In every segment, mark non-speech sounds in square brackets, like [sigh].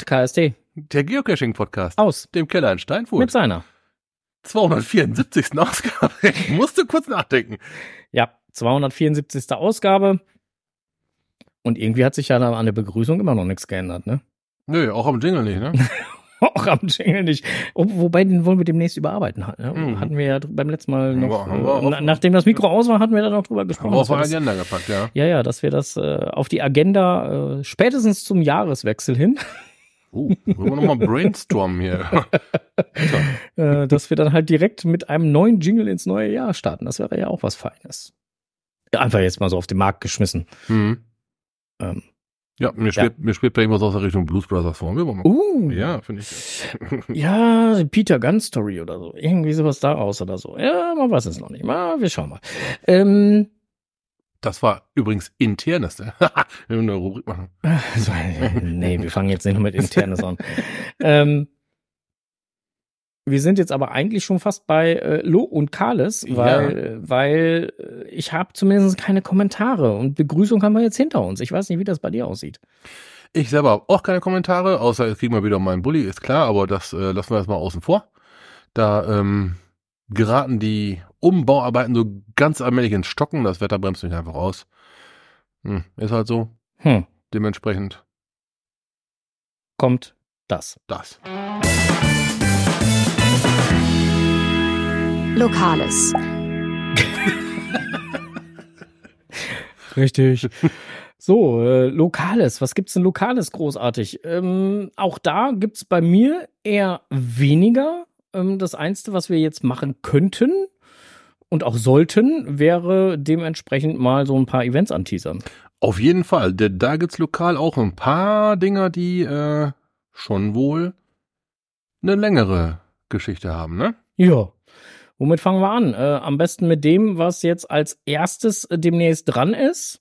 Podcast, hey, Der Geocaching-Podcast. aus. Dem Keller in Steinfurt. Mit seiner. 274. Ausgabe. [laughs] Ich musste kurz nachdenken. Ja, 274. Ausgabe. Und irgendwie hat sich ja an der Begrüßung immer noch nichts geändert, ne? Nö, auch am Jingle nicht, ne? [laughs] Auch am Jingle nicht. Wo- Wobei, den wollen wir demnächst überarbeiten. Ne? Mhm. Hatten wir ja beim letzten Mal noch, wir äh, nachdem das Mikro aus war, hatten wir da noch drüber Haben gesprochen. wir auf eine Agenda gepackt, ja. ja, ja, dass wir das äh, auf die Agenda äh, spätestens zum Jahreswechsel hin, Uh, wollen wir nochmal brainstormen hier. [laughs] äh, dass wir dann halt direkt mit einem neuen Jingle ins neue Jahr starten. Das wäre ja auch was Feines. Ja, einfach jetzt mal so auf den Markt geschmissen. Hm. Ähm, Ja, mir schwebt, mir schwebt da irgendwas aus der Richtung Blues Brothers vor. Wir mal uh, Ja, finde ich. Ja, Peter Gunn Story oder so. Irgendwie sowas daraus oder so. Ja, man weiß es noch nicht. Mal, wir schauen mal. Ähm, Das war übrigens internes. ne? [laughs] Wir müssen eine Rubrik machen. [laughs] also, nee, wir fangen jetzt nicht nur mit Internes an. ähm, wir sind jetzt aber eigentlich schon fast bei äh, Lo und Kales, weil, weil äh, ich habe zumindest keine Kommentare und Begrüßung haben wir jetzt hinter uns. Ich weiß nicht, wie das bei dir aussieht. Ich selber habe auch keine Kommentare, außer jetzt kriegen wir wieder meinen Bulli, ist klar, aber das äh, lassen wir erstmal außen vor. Da ähm, geraten die Umbauarbeiten so ganz allmählich ins Stocken, das Wetter bremst mich einfach aus. Hm, ist halt so. Hm, Dementsprechend kommt das. das. Lokales. [laughs] Richtig. So, äh, Lokales. Was gibt's denn Lokales großartig? Ähm, auch da gibt's bei mir eher weniger. Ähm, das Einzige, was wir jetzt machen könnten und auch sollten, wäre dementsprechend mal so ein paar Events anteasern. Auf jeden Fall, denn da gibt's lokal auch ein paar Dinger, die äh, schon wohl eine längere Geschichte haben, ne? Ja. Womit fangen wir an? Äh, am besten mit dem, was jetzt als erstes demnächst dran ist.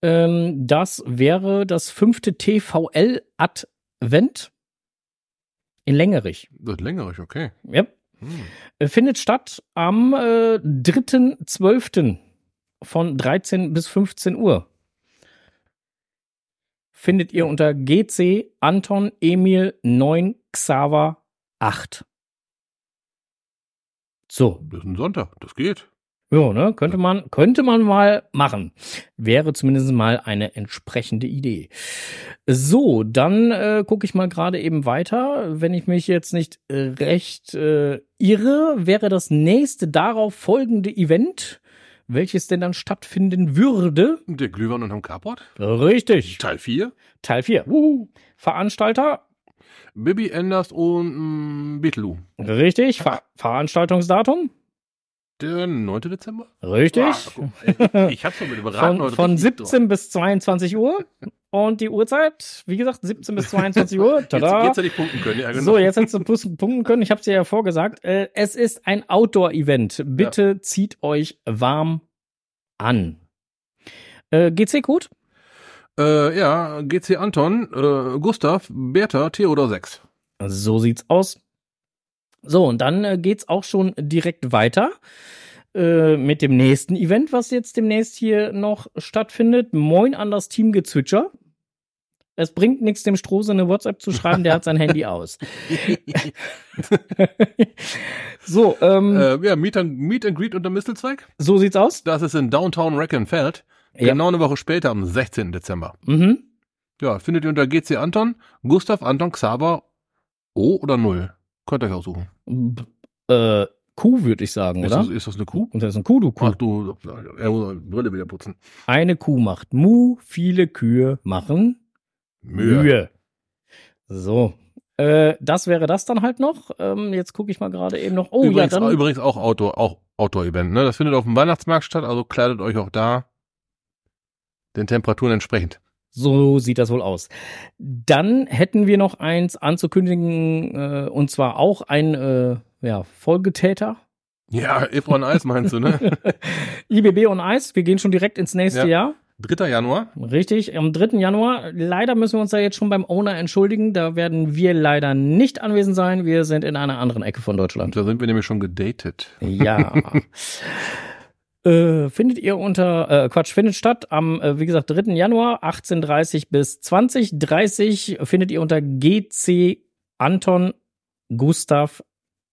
Ähm, das wäre das fünfte TVL-Advent in Längerich. Längere, okay. Yep. Hm. Äh, Findet statt am äh, 3.12. von 13 bis 15 Uhr. Findet ihr unter GC Anton Emil 9 Xaver 8. So, Das ist ein Sonntag, das geht. Ja, ne, könnte man, könnte man mal machen. Wäre zumindest mal eine entsprechende Idee. So, dann äh, gucke ich mal gerade eben weiter. Wenn ich mich jetzt nicht äh, recht äh, irre, wäre das nächste darauf folgende Event, welches denn dann stattfinden würde. Der Glühwein unterm Carport. Richtig. Teil 4. Teil 4. Veranstalter. Bibi Enders und mm, Beetloo. Richtig. Ver Veranstaltungsdatum. Der 9. Dezember? Richtig. Ah, mal, ey, ich hab's schon mit überraten. Von, von richtig 17 bis 22 Uhr. Und die Uhrzeit, wie gesagt, 17 bis 22 Uhr. [laughs] Jetzt, Tada. jetzt hätte ich punkten können, ja, genau. So, jetzt hättest du punkten können. Ich habe es dir ja vorgesagt. Äh, es ist ein Outdoor-Event. Bitte zieht euch warm an. Äh, GC-Code? Äh, ja, GC Anton, äh, Gustav, Bertha, Theodor 6. So sieht's aus. So, und dann äh, geht's auch schon direkt weiter äh, mit dem nächsten Event, was jetzt demnächst hier noch stattfindet. Moin an das Team Gezwitscher. Es bringt nichts, dem Strose eine WhatsApp zu schreiben, der hat sein Handy aus. [laughs] so, ähm, äh, ja, Meet and, Meet and Greet unter Mistelzweig. so sieht's aus. Das ist in Downtown Reckenfeld. Ja. Genau eine Woche später, am 16. Dezember. Mhm. Ja, findet ihr unter GC Anton, Gustav Anton Xaver O oder 0. Könnt ihr euch aussuchen. Äh, Kuh, würde ich sagen, Ist oder? das, ist das eine Kuh? Und das ist ein Kuh, du Kuh. Ach du, er muss Brille wieder putzen. Eine Kuh macht Mu, viele Kühe machen Mühe. So. Äh, das wäre das dann halt noch. Ähm, jetzt gucke ich mal gerade eben noch. Oh übrigens, ja, dann. übrigens auch Outdoor, auch Outdoor-Event, ne? Das findet auf dem Weihnachtsmarkt statt, also kleidet euch auch da den Temperaturen entsprechend. So sieht das wohl aus. Dann hätten wir noch eins anzukündigen, äh, und zwar auch ein äh, ja, Folgetäter. Ja, Ebron Eis meinst du, ne? IBB und Eis, wir gehen schon direkt ins nächste Ja. Jahr. 3. Januar. Richtig, am 3. Januar. Leider müssen wir uns da jetzt schon beim Owner entschuldigen. Da werden wir leider nicht anwesend sein. Wir sind in einer anderen Ecke von Deutschland. Da sind wir nämlich schon gedatet. Ja. [laughs] Äh, findet ihr unter, äh, Quatsch, findet statt am, äh, wie gesagt, 3. Januar 18.30 bis 20.30 findet ihr unter GC Anton Gustav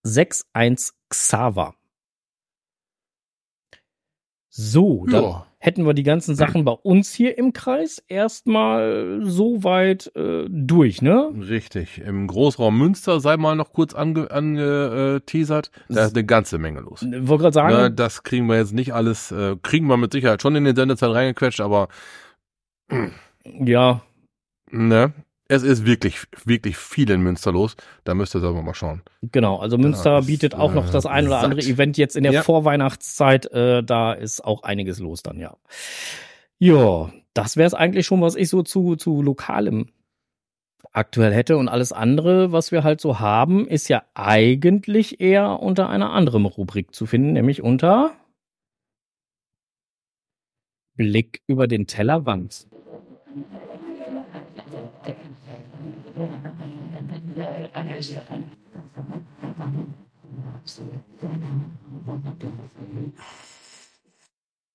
61 Xaver. So, dann Ja. hätten wir die ganzen Sachen bei uns hier im Kreis erstmal so weit äh, durch, ne? Richtig. Im Großraum Münster sei mal noch kurz angeteasert. Ange, äh, da ist eine ganze Menge los. Wollte gerade sagen, Ne, das kriegen wir jetzt nicht alles, äh, kriegen wir mit Sicherheit schon in den Sendezeit reingequetscht, aber ja, ne, es ist wirklich, wirklich viel in Münster los. Da müsst ihr selber mal schauen. genau. Also Münster ist, bietet auch noch äh, das ein oder andere satt. Event jetzt in der Ja. Vorweihnachtszeit. Äh, da ist auch einiges los dann, ja. Ja, das wäre es eigentlich schon, was ich so zu, zu Lokalem aktuell hätte. Und alles andere, was wir halt so haben, ist ja eigentlich eher unter einer anderen Rubrik zu finden, nämlich unter Blick über den Tellerrand.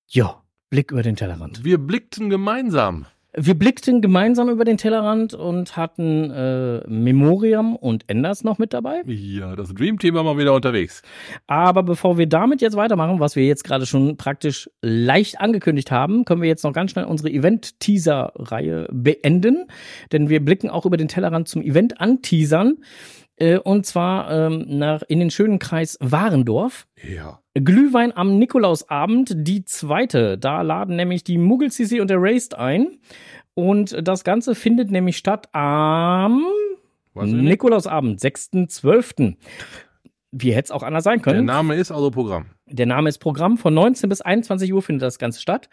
Ja, Blick über den Tellerrand. Wir blickten gemeinsam. Wir blickten gemeinsam über den Tellerrand und hatten äh, Memoriam und Enders noch mit dabei. Ja, das Dream-Thema mal wieder unterwegs. Aber bevor wir damit jetzt weitermachen, was wir jetzt gerade schon praktisch leicht angekündigt haben, können wir jetzt noch ganz schnell unsere Event-Teaser-Reihe beenden. Denn wir blicken auch über den Tellerrand zum Event anteasern. Äh, und zwar ähm, nach, in den schönen Kreis Warendorf. Ja. Glühwein am Nikolausabend, die zweite. Da laden nämlich die Muggel CC und der Raised ein. Und das Ganze findet nämlich statt am? Nikolausabend, 6.12. Wie hätte es auch anders sein Der können? Name ist also Programm. Der Name ist Programm. Von 19 bis 21 Uhr findet das Ganze statt.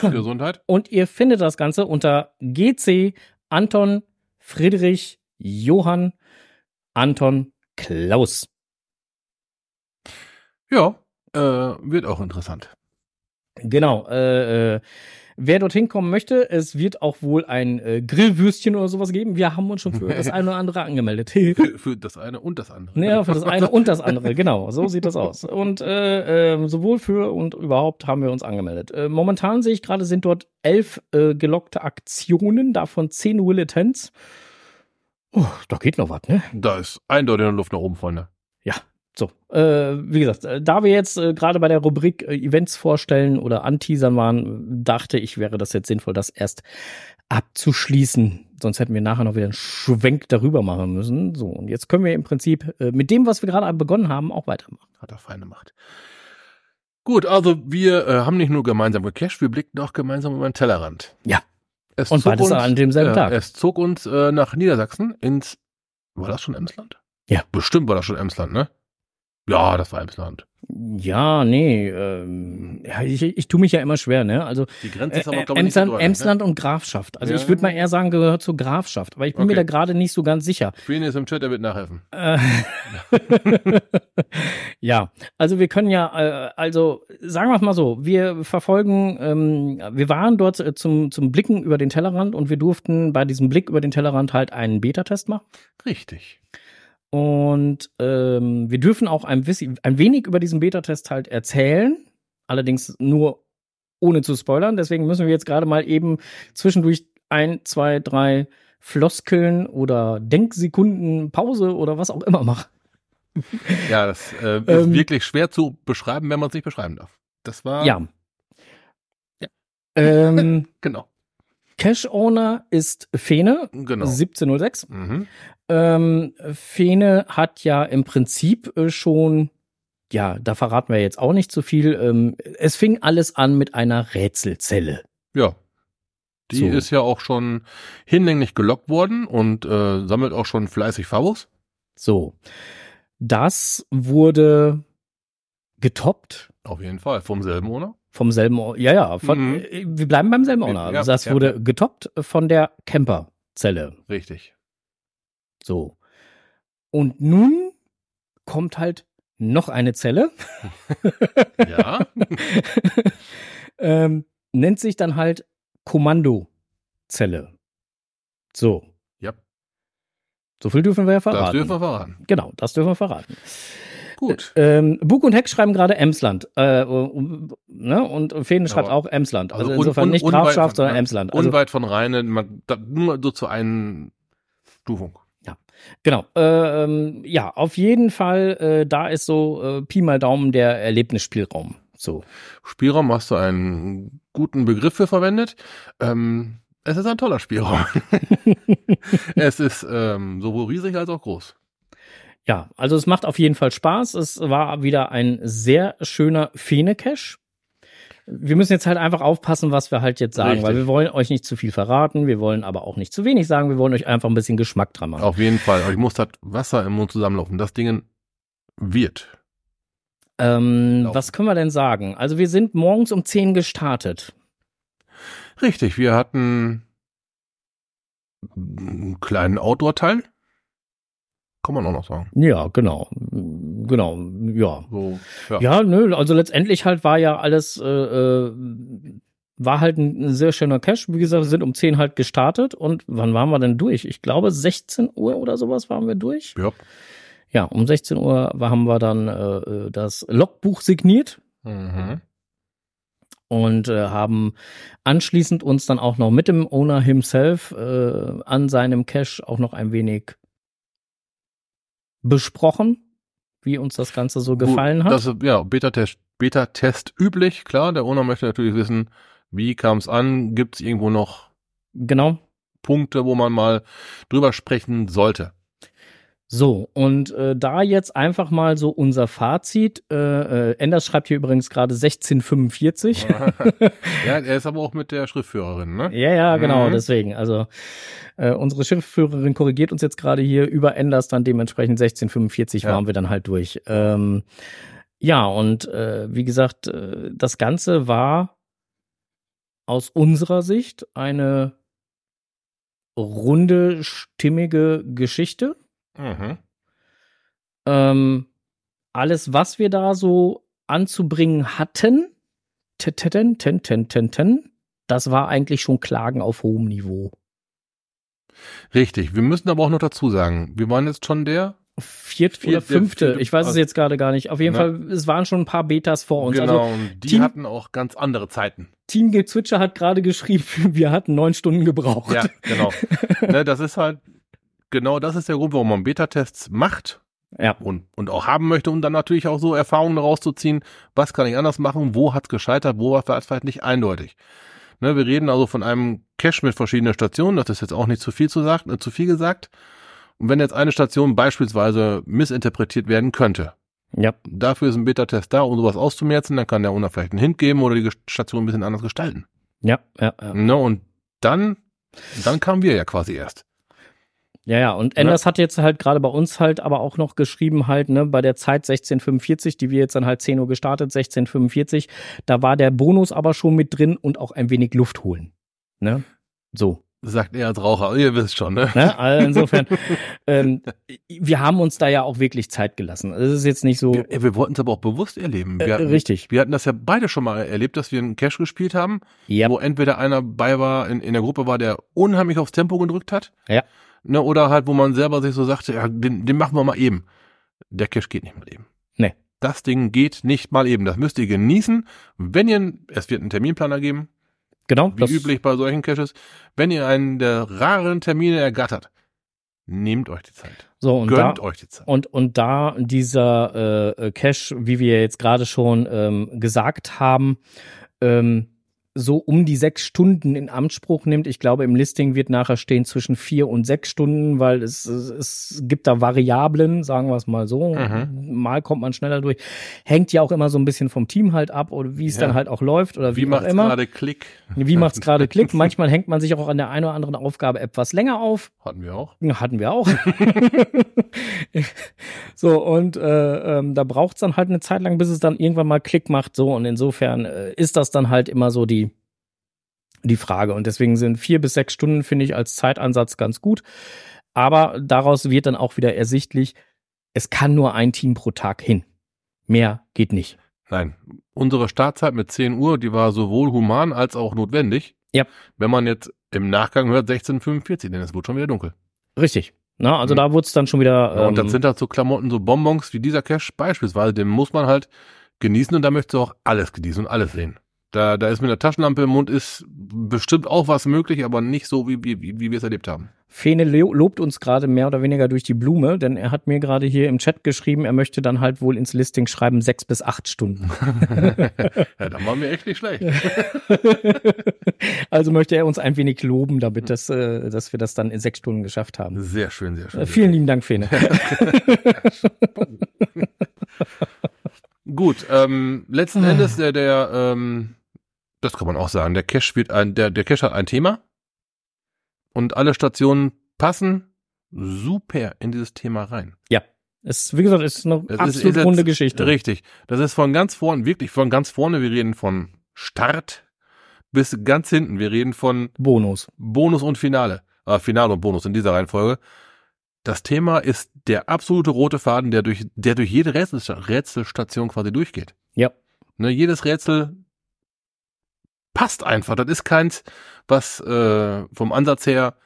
Gesundheit. Und ihr findet das Ganze unter GC Anton Friedrich Johann Anton Klaus. Ja, äh, wird auch interessant. Genau. Äh, äh, wer dorthin kommen möchte, es wird auch wohl ein äh, Grillwürstchen oder sowas geben. Wir haben uns schon für das [laughs] eine oder andere angemeldet. Für, [laughs] für das eine und das andere. Ja, für das eine und das andere, genau. So sieht das aus. Und äh, äh, sowohl für und überhaupt haben wir uns angemeldet. Äh, momentan sehe ich gerade, sind dort elf äh, gelockte Aktionen, davon zehn Willetons. Oh, da geht noch was, ne? Da ist eindeutig noch Luft nach oben, Freunde. So, äh, wie gesagt, äh, da wir jetzt äh, gerade bei der Rubrik äh, Events vorstellen oder anteasern waren, dachte ich, wäre das jetzt sinnvoll, das erst abzuschließen. Sonst hätten wir nachher noch wieder einen Schwenk darüber machen müssen. So, und jetzt können wir im Prinzip äh, mit dem, was wir gerade begonnen haben, auch weitermachen. Hat er feine Macht. Gut, also wir äh, haben nicht nur gemeinsam gecasht, wir blickten auch gemeinsam über den Tellerrand. Ja. Es Und beides uns, an demselben äh, Tag. Es zog uns äh, nach Niedersachsen ins, war das schon Emsland? Ja. Bestimmt war das schon Emsland, ne? Ja, das war Emsland. Ja, nee, ähm, ja, ich, ich tue mich ja immer schwer, ne? Also Die Grenze ist aber, äh, glaube ich, nicht Emsland, so deutlich, Emsland und Grafschaft. Also Ja. ich würde mal eher sagen, gehört zur Grafschaft. Aber ich bin mir Okay. da gerade nicht so ganz sicher. Ne? Fien ist im Chat, der wird nachhelfen. Äh, [laughs] ja, also wir können ja, äh, also sagen wir es mal so, wir verfolgen, ähm, wir waren dort äh, zum, zum Blicken über den Tellerrand und wir durften bei diesem Blick über den Tellerrand halt einen Beta-Test machen. Richtig. Und ähm, wir dürfen auch ein, ein wenig über diesen Beta-Test halt erzählen, allerdings nur ohne zu spoilern. Deswegen müssen wir jetzt gerade mal eben zwischendurch ein, zwei, drei Floskeln oder Denksekunden Pause oder was auch immer machen. Ja, das äh, ist Ähm, wirklich schwer zu beschreiben, wenn man es nicht beschreiben darf. Das war. Ja. Ja. Ähm, [laughs] Genau. Cash Owner ist Fene, Genau. 1706. Mhm. Ähm, Fene hat ja im Prinzip äh, schon, ja, da verraten wir jetzt auch nicht zu viel. Ähm, es fing alles an mit einer Rätselzelle. Ja. Die So. ist ja auch schon hinlänglich gelockt worden und äh, sammelt auch schon fleißig Favos. So. Das wurde getoppt Auf jeden Fall. Vom selben Owner. Vom selben, ja, ja, von, Mhm. äh, wir bleiben beim selben Owner. Ja, Also das ja. wurde getoppt von der Camperzelle. Richtig. So. Und nun kommt halt noch eine Zelle. [laughs] Ja. [laughs] ähm, nennt sich dann halt Kommandozelle. So. Ja. So viel dürfen wir ja verraten. das dürfen wir verraten. Genau, das dürfen wir verraten. Gut. Ähm, Bug und Heck schreiben gerade Emsland. Äh, um, ne? Und Feen schreibt Aber- auch Emsland. Also, un- insofern un- nicht unweit Grafschaft, sondern ja, Emsland. Also, Unweit von Rheine, man, da, nur so zur Einstufung. genau. Äh, ähm, ja, auf jeden Fall, äh, da ist so äh, Pi mal Daumen der Erlebnisspielraum. So. Spielraum hast du einen guten Begriff für verwendet. Ähm, es ist ein toller Spielraum. [laughs] es ist ähm, sowohl riesig als auch groß. Ja, also es macht auf jeden Fall Spaß. Es war wieder ein sehr schöner Fene-Cache. Wir müssen jetzt halt einfach aufpassen, was wir halt jetzt sagen, Richtig. weil wir wollen euch nicht zu viel verraten, wir wollen aber auch nicht zu wenig sagen, wir wollen euch einfach ein bisschen Geschmack dran machen. Auf jeden Fall. Euch muss das Wasser im Mund zusammenlaufen. Das Ding wird. Ähm, was können wir denn sagen? Also wir sind morgens um 10 gestartet. Richtig, wir hatten einen kleinen Outdoor-Teil. Kann man auch noch sagen. Ja, genau. Genau, ja. So, ja. Ja, nö, also letztendlich halt war ja alles, äh, äh, war halt ein sehr schöner Cash. Wie gesagt, wir sind um 10 halt gestartet und wann waren wir denn durch? Ich glaube 16 Uhr oder sowas waren wir durch. ja. Ja, um 16 Uhr haben wir dann äh, äh, das Logbuch signiert Mhm. und äh, haben anschließend uns dann auch noch mit dem Owner himself äh, an seinem Cache auch noch ein wenig besprochen, wie uns das Ganze so gefallen Gut, hat. Das, ist, ja, Beta-Test Beta-Test üblich, klar. Der Owner möchte natürlich wissen, wie kam es an? Gibt es irgendwo noch genau. Punkte, wo man mal drüber sprechen sollte? So, und äh, da jetzt einfach mal so unser Fazit. Äh, äh, Enders schreibt hier übrigens gerade 1645. [laughs] ja, er ist aber auch mit der Schriftführerin, ne? Ja, ja, genau, Mhm. deswegen. Also äh, unsere Schriftführerin korrigiert uns jetzt gerade hier über Enders, dann dementsprechend 1645 Ja. waren wir dann halt durch. Ähm, ja, und äh, wie gesagt, äh, das Ganze war aus unserer Sicht eine runde, stimmige Geschichte. Mhm. Ähm, alles, was wir da so anzubringen hatten, ten, ten, ten, ten, ten, das war eigentlich schon Klagen auf hohem Niveau. Richtig. Wir müssen aber auch noch dazu sagen, wir waren jetzt schon der. Viert, Viert- oder fünfte, vierte- ich weiß es jetzt gerade gar nicht. Auf jeden Ne? Fall, es waren schon ein paar Betas vor uns. genau, Also die Team- hatten auch ganz andere Zeiten. Team Gezwitscher hat gerade geschrieben, [laughs] wir hatten neun Stunden gebraucht. Ja, genau. ne, das ist halt, genau das ist der Grund, warum man Beta-Tests macht Ja. und, und auch haben möchte, um dann natürlich auch so Erfahrungen daraus zu ziehen, was kann ich anders machen, wo hat's gescheitert, wo war es vielleicht nicht eindeutig. Ne, wir reden also von einem Cache mit verschiedenen Stationen, das ist jetzt auch nicht zu viel zu, sagt, äh, zu viel gesagt. Und wenn jetzt eine Station beispielsweise missinterpretiert werden könnte, Ja. dafür ist ein Beta-Test da, um sowas auszumerzen, dann kann der Owner vielleicht einen Hint geben oder die Station ein bisschen anders gestalten. Ja, ja, ja. Ne, und dann, dann kamen wir ja quasi erst. Ja, ja, und Enders hat jetzt halt gerade bei uns halt aber auch noch geschrieben halt, ne, bei der Zeit 1645, die wir jetzt dann halt 10 Uhr gestartet, 1645, da war der Bonus aber schon mit drin und auch ein wenig Luft holen. Ne? So. Sagt er als Raucher, ihr wisst schon, ne? Ne? [laughs] Also insofern, ähm, wir haben uns da ja auch wirklich Zeit gelassen. Es ist jetzt nicht so Wir, wir wollten es aber auch bewusst erleben. Wir, äh, hatten, richtig. wir hatten das ja beide schon mal erlebt, dass wir einen Cash gespielt haben, Ja, wo entweder einer bei war, in, in der Gruppe war, der unheimlich aufs Tempo gedrückt hat. Ja. Ne, oder halt, wo man selber sich so sagte, ja, den, den machen wir mal eben. Der Cash geht nicht mal eben. Nee. Das Ding geht nicht mal eben. Das müsst ihr genießen. Wenn ihr, es wird einen Terminplaner geben, genau. wie üblich bei solchen Caches. Wenn ihr einen der raren Termine ergattert, nehmt euch die Zeit. So, und da, Gönnt euch die Zeit. Und, und da dieser äh, Cache, wie wir jetzt gerade schon ähm, gesagt haben, ähm, so um die sechs Stunden in Anspruch nimmt. Ich glaube, im Listing wird nachher stehen zwischen vier und sechs Stunden, weil es, es, es gibt da Variablen, sagen wir es mal so. Mhm. Mal kommt man schneller durch. Hängt ja auch immer so ein bisschen vom Team halt ab oder wie es Ja. dann halt auch läuft oder wie, Wie immer. gerade Klick? Wie macht's gerade Klick? [laughs] Manchmal hängt man sich auch an der einen oder anderen Aufgabe etwas länger auf. Hatten wir auch. Hatten wir auch. [laughs] so, und äh, ähm, da braucht's dann halt eine Zeit lang, bis es dann irgendwann mal Klick macht. So, und insofern äh, ist das dann halt immer so die, die Frage. Und deswegen sind vier bis sechs Stunden, finde ich, als Zeitansatz ganz gut. Aber daraus wird dann auch wieder ersichtlich, es kann nur ein Team pro Tag hin. Mehr geht nicht. Nein. Unsere Startzeit mit 10 Uhr, die war sowohl human als auch notwendig. Ja. Wenn man jetzt im Nachgang hört 1645, denn es wird schon wieder dunkel. Richtig. Na, also Mhm. da wurde es dann schon wieder. Ja, und dann ähm, sind halt so Klamotten, so Bonbons wie dieser Cash beispielsweise, den muss man halt genießen und da möchtest du auch alles genießen und alles sehen. Da, da ist mit einer Taschenlampe im Mund ist bestimmt auch was möglich, aber nicht so, wie, wie, wie, wir es erlebt haben. Fene lo- lobt uns gerade mehr oder weniger durch die Blume, denn er hat mir gerade hier im Chat geschrieben, er möchte dann halt wohl ins Listing schreiben sechs bis acht Stunden. [laughs] ja, dann waren wir echt nicht schlecht. [laughs] also möchte er uns ein wenig loben, damit das, äh, dass wir das dann in sechs Stunden geschafft haben. Sehr schön, sehr schön. Äh, vielen lieben Dank, Fene. [laughs] Gut, ähm, letzten Ah. Endes der, der, ähm, das kann man auch sagen, der Cache wird ein, der, der Cache hat ein Thema und alle Stationen passen super in dieses Thema rein. Es, wie gesagt, es ist eine Das absolut ist runde Geschichte. Richtig. Das ist von ganz vorne, wirklich von ganz vorne. Wir reden von Start bis ganz hinten. Wir reden von Bonus. Bonus und Finale. Äh, Finale und Bonus in dieser Reihenfolge. Das Thema ist der absolute rote Faden, der durch, der durch jede Rätselsta Rätselstation quasi durchgeht. Ja. Ne, jedes Rätsel passt einfach. Das ist keins, was äh, vom Ansatz her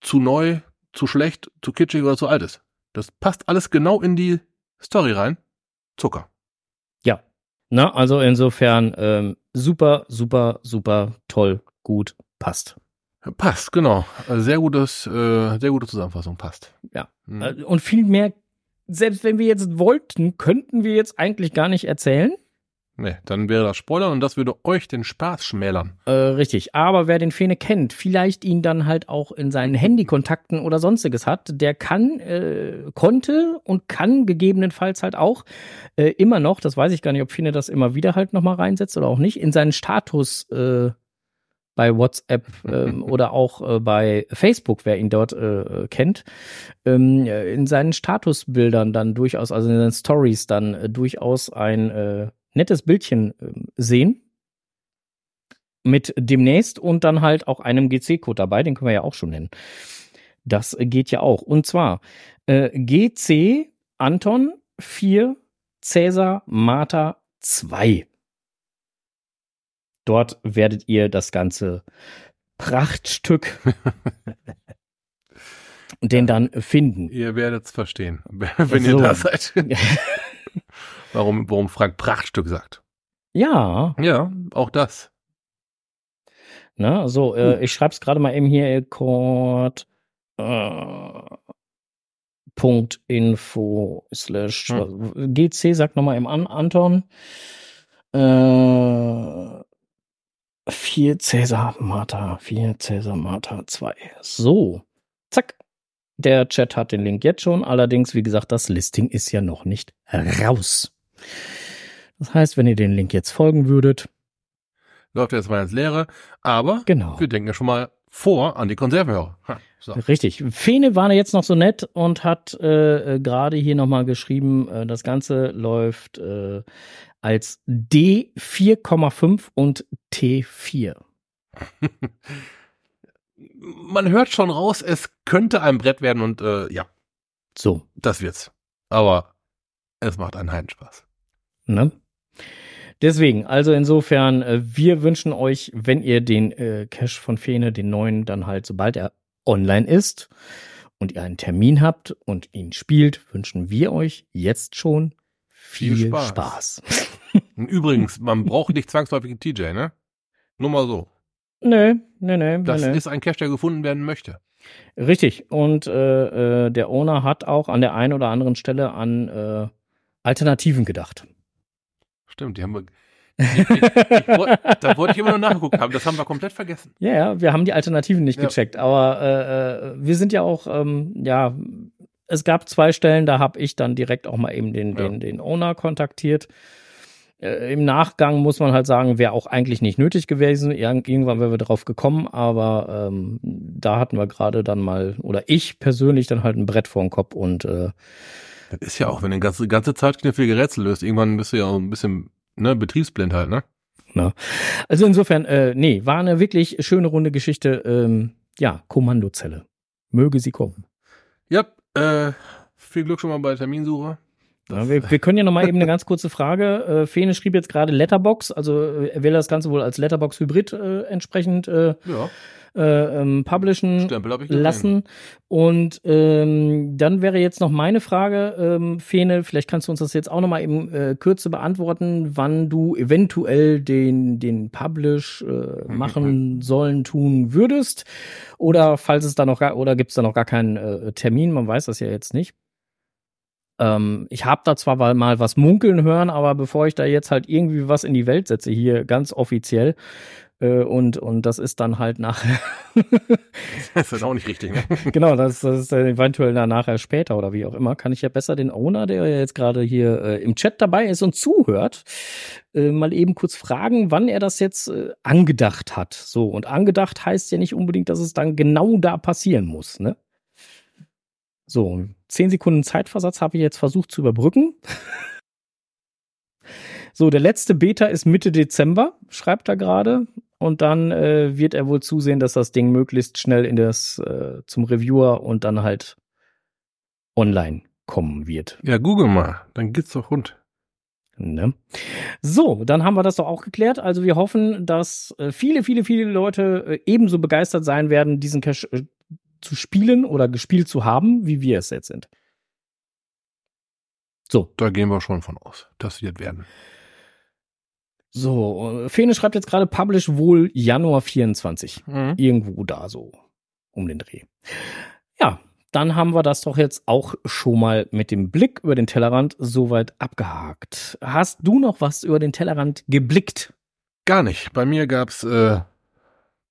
zu neu, zu schlecht, zu kitschig oder zu alt ist. Das passt alles genau in die Story rein. Zucker. Na, also insofern ähm, super, super, super toll, gut, passt. Passt, genau. Also Sehr gutes, äh, sehr gute Zusammenfassung, passt. Ja. Äh, Und viel mehr, selbst wenn wir jetzt wollten, könnten wir jetzt eigentlich gar nicht erzählen. Nee, dann wäre das Spoilern und das würde euch den Spaß schmälern. Äh, richtig. Aber wer den Fene kennt, vielleicht ihn dann halt auch in seinen Handykontakten oder sonstiges hat, der kann, äh, konnte und kann gegebenenfalls halt auch äh, immer noch, das weiß ich gar nicht, ob Fene das immer wieder halt nochmal reinsetzt oder auch nicht, in seinen Status äh, bei WhatsApp ähm, [laughs] oder auch äh, bei Facebook, wer ihn dort äh, kennt, ähm, äh, in seinen Statusbildern dann durchaus, also in seinen Stories dann äh, durchaus ein äh, nettes Bildchen ähm, sehen mit demnächst und dann halt auch einem GC-Code dabei, den können wir ja auch schon nennen. Das geht ja auch. Und zwar äh, GC Anton 4 Cäsar Martha 2. Dort werdet ihr das ganze Prachtstück [laughs] den dann finden. Ihr werdet's verstehen, [laughs] wenn So. ihr da seid. [laughs] warum, warum Frank Prachtstück sagt. Ja, Ja, auch das. ne, so, äh, ich schreib's gerade mal eben hier, Code äh, Punkt Info slash GC, sag nochmal eben an, Anton. Äh, 4 Cäsar Martha, 4 Cäsar Martha 2. So, zack. Der Chat hat den Link jetzt schon, allerdings, wie gesagt, das Listing ist ja noch nicht raus. Das heißt, wenn ihr den Link jetzt folgen würdet, Läuft jetzt mal ins Leere. Aber genau. wir denken ja schon mal vor an die Konservenhörer. Ha, So. Richtig. Fene war jetzt noch so nett und hat äh, äh, gerade hier nochmal geschrieben, äh, das Ganze läuft äh, als D4,5 und T4. [laughs] Man hört schon raus, es könnte ein Brett werden und äh, ja, So, das wird's. Aber es macht einen Heidenspaß. Ne? Deswegen, also insofern, äh, wir wünschen euch, wenn ihr den äh, Cache von Fene, den neuen, dann halt, sobald er online ist und ihr einen Termin habt und ihn spielt, wünschen wir euch jetzt schon viel, Viel Spaß. Spaß. [laughs] Übrigens, man braucht nicht zwangsläufig einen TJ, ne? Nur mal so. Nö, nö, nö. Das nö, nö. ist ein Cache, der gefunden werden möchte. Richtig. Und äh, äh, der Owner hat auch an der einen oder anderen Stelle an äh, Alternativen gedacht. Stimmt, die haben wir. Ich, ich, wollt- da wollte ich immer noch nachgeguckt haben. Das haben wir komplett vergessen. Ja, ja, wir haben die Alternativen nicht Ja. gecheckt, aber äh, äh, wir sind ja auch, ähm, ja, es gab zwei Stellen, da habe ich dann direkt auch mal eben den, Ja. den, den Owner kontaktiert. Äh, Im Nachgang muss man halt sagen, wäre auch eigentlich nicht nötig gewesen. Irg irgendwann wären wir drauf gekommen, aber ähm, da hatten wir gerade dann mal, oder ich persönlich dann halt ein Brett vor den Kopf und äh, ist ja auch, wenn du die ganze, ganze Zeit knifflige Rätsel löst, irgendwann bist du ja auch ein bisschen ne, betriebsblind halt, ne? Also insofern, äh, nee, war eine wirklich schöne runde Geschichte. Ähm, ja, Kommandozelle. Möge sie kommen. Ja, äh, viel Glück schon mal bei der Terminsuche. Ja, wir, wir können ja noch mal eben eine ganz kurze Frage. Äh, Fene schrieb jetzt gerade Letterbox, also äh, er will das Ganze wohl als Letterbox Hybrid äh, entsprechend äh, Ja, äh, ähm, publishen lassen. Und ähm, dann wäre jetzt noch meine Frage, ähm, Fene, vielleicht kannst du uns das jetzt auch noch mal eben äh, kürze beantworten, wann du eventuell den, den Publish äh, [laughs] machen sollen, tun würdest. Oder falls es da noch gar, oder gibt es da noch gar keinen äh, Termin, man weiß das ja jetzt nicht. Ähm, ich habe da zwar mal- was munkeln hören, aber bevor ich da jetzt halt irgendwie was in die Welt setze, hier ganz offiziell, äh, und, und das ist dann halt nachher [laughs] Das ist auch nicht richtig. Ne? [laughs] genau, das, das ist dann eventuell dann nachher später oder wie auch immer, kann ich ja besser den Owner, der ja jetzt gerade hier äh, im Chat dabei ist und zuhört, äh, mal eben kurz fragen, wann er das jetzt äh, angedacht hat. So, und angedacht heißt ja nicht unbedingt, dass es dann genau da passieren muss, ne? So, zehn Sekunden Zeitversatz habe ich jetzt versucht zu überbrücken. So, der letzte Beta ist Mitte Dezember, schreibt er gerade. Und dann äh, wird er wohl zusehen, dass das Ding möglichst schnell in das äh, zum Reviewer und dann halt online kommen wird. Ja, google mal, dann geht's doch rund. Ne? So, dann haben wir das doch auch geklärt. Also wir hoffen, dass äh, viele, viele, viele Leute äh, ebenso begeistert sein werden, diesen Cache äh, zu spielen oder gespielt zu haben, wie wir es jetzt sind. So, Da gehen wir schon von aus. Das wird werden. so. äh, Fene schreibt jetzt gerade Publish wohl Januar 24. irgendwo da so um den Dreh. Ja, dann haben wir das doch jetzt auch schon mal mit dem Blick über den Tellerrand soweit abgehakt. Hast du noch was über den Tellerrand geblickt? Gar nicht. Bei mir gab's äh,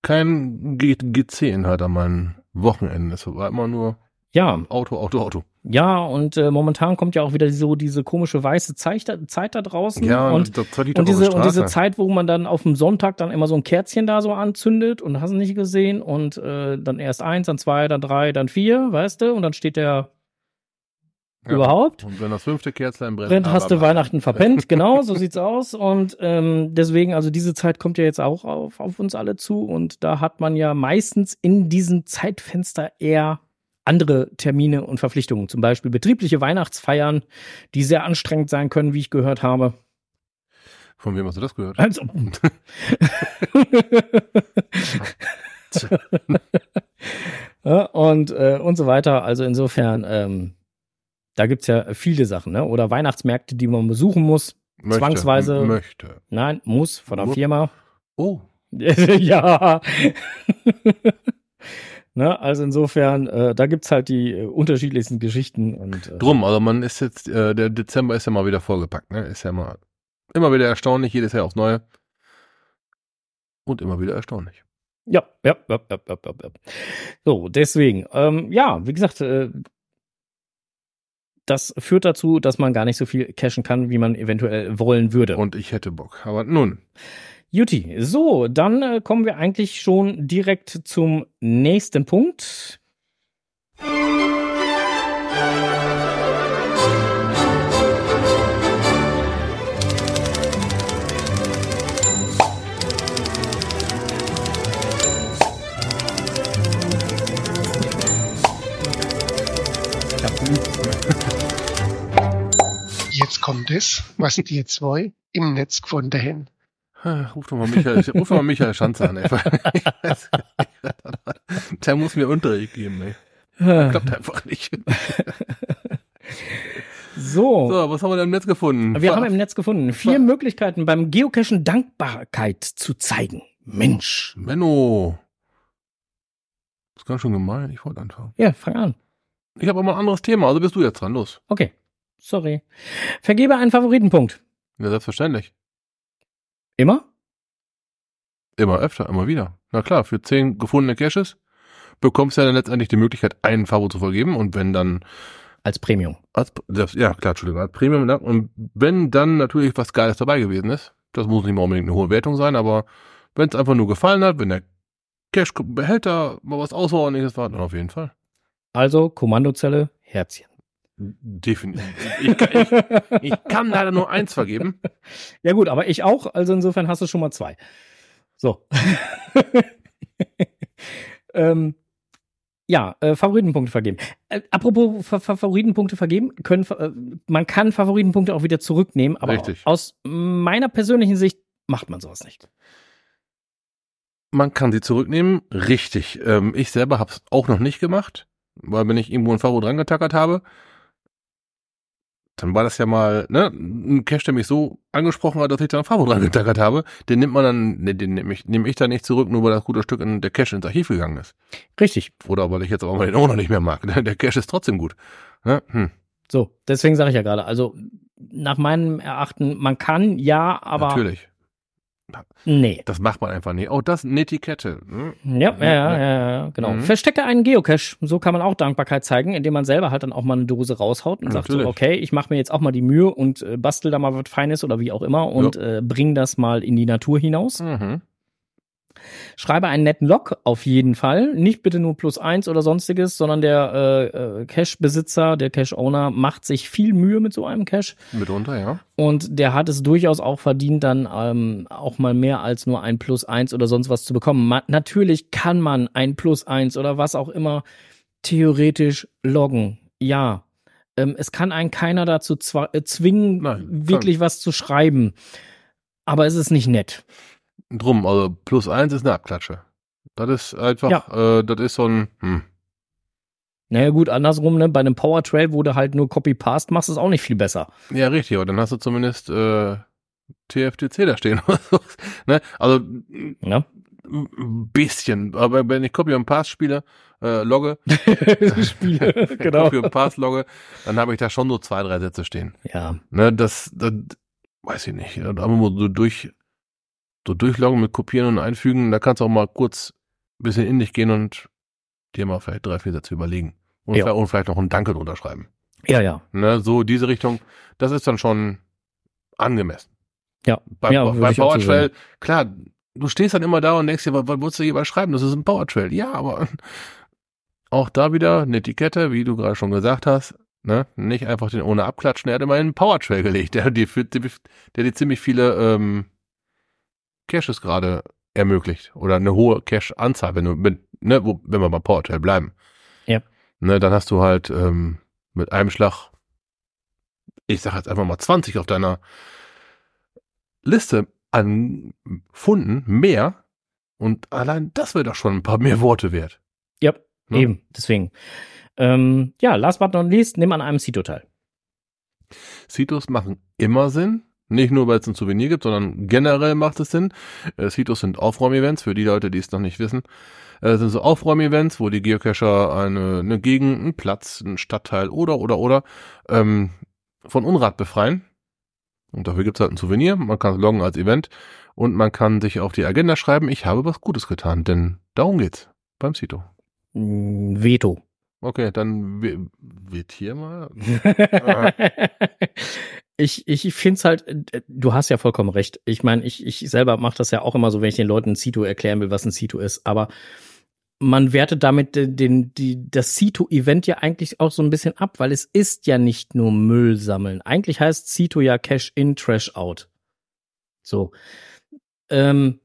kein GC-Inhalt an meinem Wochenende. Es war immer nur Ja, Auto, Auto, Auto. ja, und äh, momentan kommt ja auch wieder so diese komische weiße Zeit, da- Zeit da draußen. Ja, und, das und, diese, und diese. Zeit, wo man dann auf dem Sonntag dann immer so ein Kerzchen da so anzündet und hast nicht gesehen und äh, dann erst eins, dann zwei, dann drei, dann vier, weißt du, und dann steht der Ja. überhaupt. Und wenn das fünfte Kerzlein brennt, brennt, hast du Weihnachten verpennt, [laughs] genau, so sieht's aus. Und ähm, deswegen, also diese Zeit kommt ja jetzt auch auf, auf uns alle zu. Und da hat man ja meistens in diesem Zeitfenster eher andere Termine und Verpflichtungen, zum Beispiel betriebliche Weihnachtsfeiern, die sehr anstrengend sein können, wie ich gehört habe. Von wem hast du das gehört? Also, [laughs] [laughs] und, äh, und so weiter. Also insofern, ähm, da gibt's ja viele Sachen, ne? Oder Weihnachtsmärkte, die man besuchen muss. Möchte, Zwangsweise. Möchte. Nein, muss von der Muss. Firma. Oh, [laughs] ja. [laughs] ne, also insofern, äh, da gibt's halt die äh, unterschiedlichsten Geschichten und äh, drum. Also man ist jetzt, äh, der Dezember ist ja mal wieder vollgepackt. Ne? Ist ja mal immer wieder erstaunlich. Jedes Jahr aufs Neue. Und immer wieder erstaunlich. Ja, ja, ja, ja, ja, ja, ja. So, deswegen, ähm, ja, wie gesagt, äh, das führt dazu, dass man gar nicht so viel cashen kann, wie man eventuell wollen würde. Und ich hätte Bock. Aber nun, Juti, so, dann äh, kommen wir eigentlich schon direkt zum nächsten Punkt. Kommt es, was die zwei im Netz gefunden haben. ruf doch mal Michael, ruf mal Michael Schanze an. Ey. [laughs] Der muss mir Unterricht geben. Ey. Klappt einfach nicht. [laughs] So, So, was haben wir denn im Netz gefunden? wir haben im Netz gefunden vier Möglichkeiten beim Geocachen Dankbarkeit zu zeigen. Mensch. Menno. Das ist ganz schön gemein. Ich wollte anfangen. Ja, fang an. Ich habe aber ein anderes Thema, also bist du jetzt dran. Los. Okay. Sorry. Vergebe einen Favoritenpunkt. Ja, selbstverständlich. Immer? Immer öfter, immer wieder. Na klar, für zehn gefundene Caches bekommst du ja dann letztendlich die Möglichkeit, einen Favo zu vergeben. Und wenn dann, Als Premium. als, das, ja klar, Entschuldigung, als Premium, ne? und wenn dann natürlich was Geiles dabei gewesen ist, das muss nicht mal unbedingt eine hohe Wertung sein, aber wenn es einfach nur gefallen hat, wenn der Cache-Behälter mal was Außerordentliches war, dann auf jeden Fall. Also Kommandozelle, Herzchen. Definitiv. Ich, kann- ich, [laughs] ich kann leider nur eins vergeben. Ja gut, aber ich auch. Also insofern hast du schon mal zwei. So. [laughs] ähm, Ja, äh, Favoritenpunkte vergeben. Äh, apropos Fa Favoritenpunkte vergeben, können äh, man kann Favoritenpunkte auch wieder zurücknehmen, aber Richtig. aus meiner persönlichen Sicht macht man sowas nicht. Man kann sie zurücknehmen, richtig. Ähm, ich selber habe es auch noch nicht gemacht, weil wenn ich irgendwo ein Favo dran getackert habe, dann war das ja mal ne, ein Cash, der mich so angesprochen hat, dass ich da ein Favo dran [laughs] getackert habe. Den nimmt man dann, ne, den nehme ich, nehm ich da nicht zurück, nur weil das gute Stück in der Cash ins Archiv gegangen ist. Richtig. Oder weil ich jetzt aber mal den Owner nicht mehr mag. [laughs] Der Cash ist trotzdem gut. Ne? Hm, So, deswegen sage ich ja gerade, also nach meinem Erachten, man kann ja, aber natürlich. Nee. Das macht man einfach nicht. Oh, das eine Etikette. Ne? Ja, ja, ja, ja, ja, genau. Mhm. Verstecke einen Geocache. So kann man auch Dankbarkeit zeigen, indem man selber halt dann auch mal eine Dose raushaut und sagt so, Natürlich. okay, ich mache mir jetzt auch mal die Mühe und äh, bastel da mal was Feines oder wie auch immer und äh, bring das mal in die Natur hinaus. Mhm. Schreibe einen netten Log auf jeden Fall. Nicht bitte nur plus eins oder sonstiges, sondern der äh, äh, Cache-Besitzer, der Cache-Owner macht sich viel Mühe mit so einem Cache. Mitunter, ja. Und der hat es durchaus auch verdient, dann ähm, auch mal mehr als nur ein Plus eins oder sonst was zu bekommen. Ma natürlich kann man ein Plus eins oder was auch immer theoretisch loggen. Ja. Ähm, es kann einen keiner dazu äh, zwingen, Nein, wirklich was zu schreiben. Aber es ist nicht nett. Drum, also plus eins ist eine Abklatsche. Das ist einfach, äh, das ist so ein, hm. Naja, gut, andersrum, ne? Bei einem Power Trail, wo du halt nur Copy-Paste machst, ist auch nicht viel besser. Ja, richtig, aber dann hast du zumindest äh, TFTC da stehen. oder so. [laughs] ne? Also ein Ja. bisschen, aber wenn ich Copy und Pass spiele, äh, logge, [laughs] [laughs] Spiele, genau. Copy und Pass logge, dann habe ich da schon so zwei, drei Sätze stehen. Ja. Ne, das, das weiß ich nicht. Da haben wir so durch, so durchloggen mit Kopieren und Einfügen, da kannst du auch mal kurz ein bisschen in dich gehen und dir mal vielleicht drei, vier Sätze überlegen. Und, Ja. vielleicht, und vielleicht noch ein Danke drunter schreiben. Ja, ja. Ne, so diese Richtung, das ist dann schon angemessen. Ja. Bei, Ja, bei so Power Trail, klar, du stehst dann immer da und denkst dir, was, was willst du jeweils schreiben? Das ist ein Power Trail. Ja, aber [laughs] auch da wieder eine Etikette, wie du gerade schon gesagt hast, ne? Nicht einfach den ohne abklatschen. Er hat immer einen Power Trail gelegt, der dir, für- der dir ziemlich viele ähm, Caches gerade ermöglicht. Oder eine hohe Cache-Anzahl, wenn du mit, ne, wo, wenn wir beim Power Trail bleiben. Ja. Ne, dann hast du halt ähm, mit einem Schlag, ich sag jetzt einfach mal 20 auf deiner Liste an Funden mehr und allein das wäre doch schon ein paar mehr Worte wert. Ja, Ne? eben. Deswegen. Ähm, ja, last but not least, nimm an einem Sito teil. Citos machen immer Sinn. Nicht nur, weil es ein Souvenir gibt, sondern generell macht es Sinn. Äh, Citos sind Aufräumevents, für die Leute, die es noch nicht wissen. Äh, sind so Aufräumevents, wo die Geocacher eine, eine Gegend, einen Platz, einen Stadtteil oder, oder, oder ähm, von Unrat befreien. Und dafür gibt es halt ein Souvenir. Man kann es loggen als Event und man kann sich auf die Agenda schreiben, ich habe was Gutes getan, denn darum geht's beim Cito. Mm, Veto. Okay, dann wi- wird hier mal. [laughs] ich ich finde es halt, äh, du hast ja vollkommen recht. Ich meine, ich, ich selber mache das ja auch immer so, wenn ich den Leuten ein Cito erklären will, was ein Cito ist. Aber man wertet damit den, die, das Cito-Event ja eigentlich auch so ein bisschen ab, weil es ist ja nicht nur Müll sammeln. Eigentlich heißt Cito ja Cash in, Trash out. So. Ähm,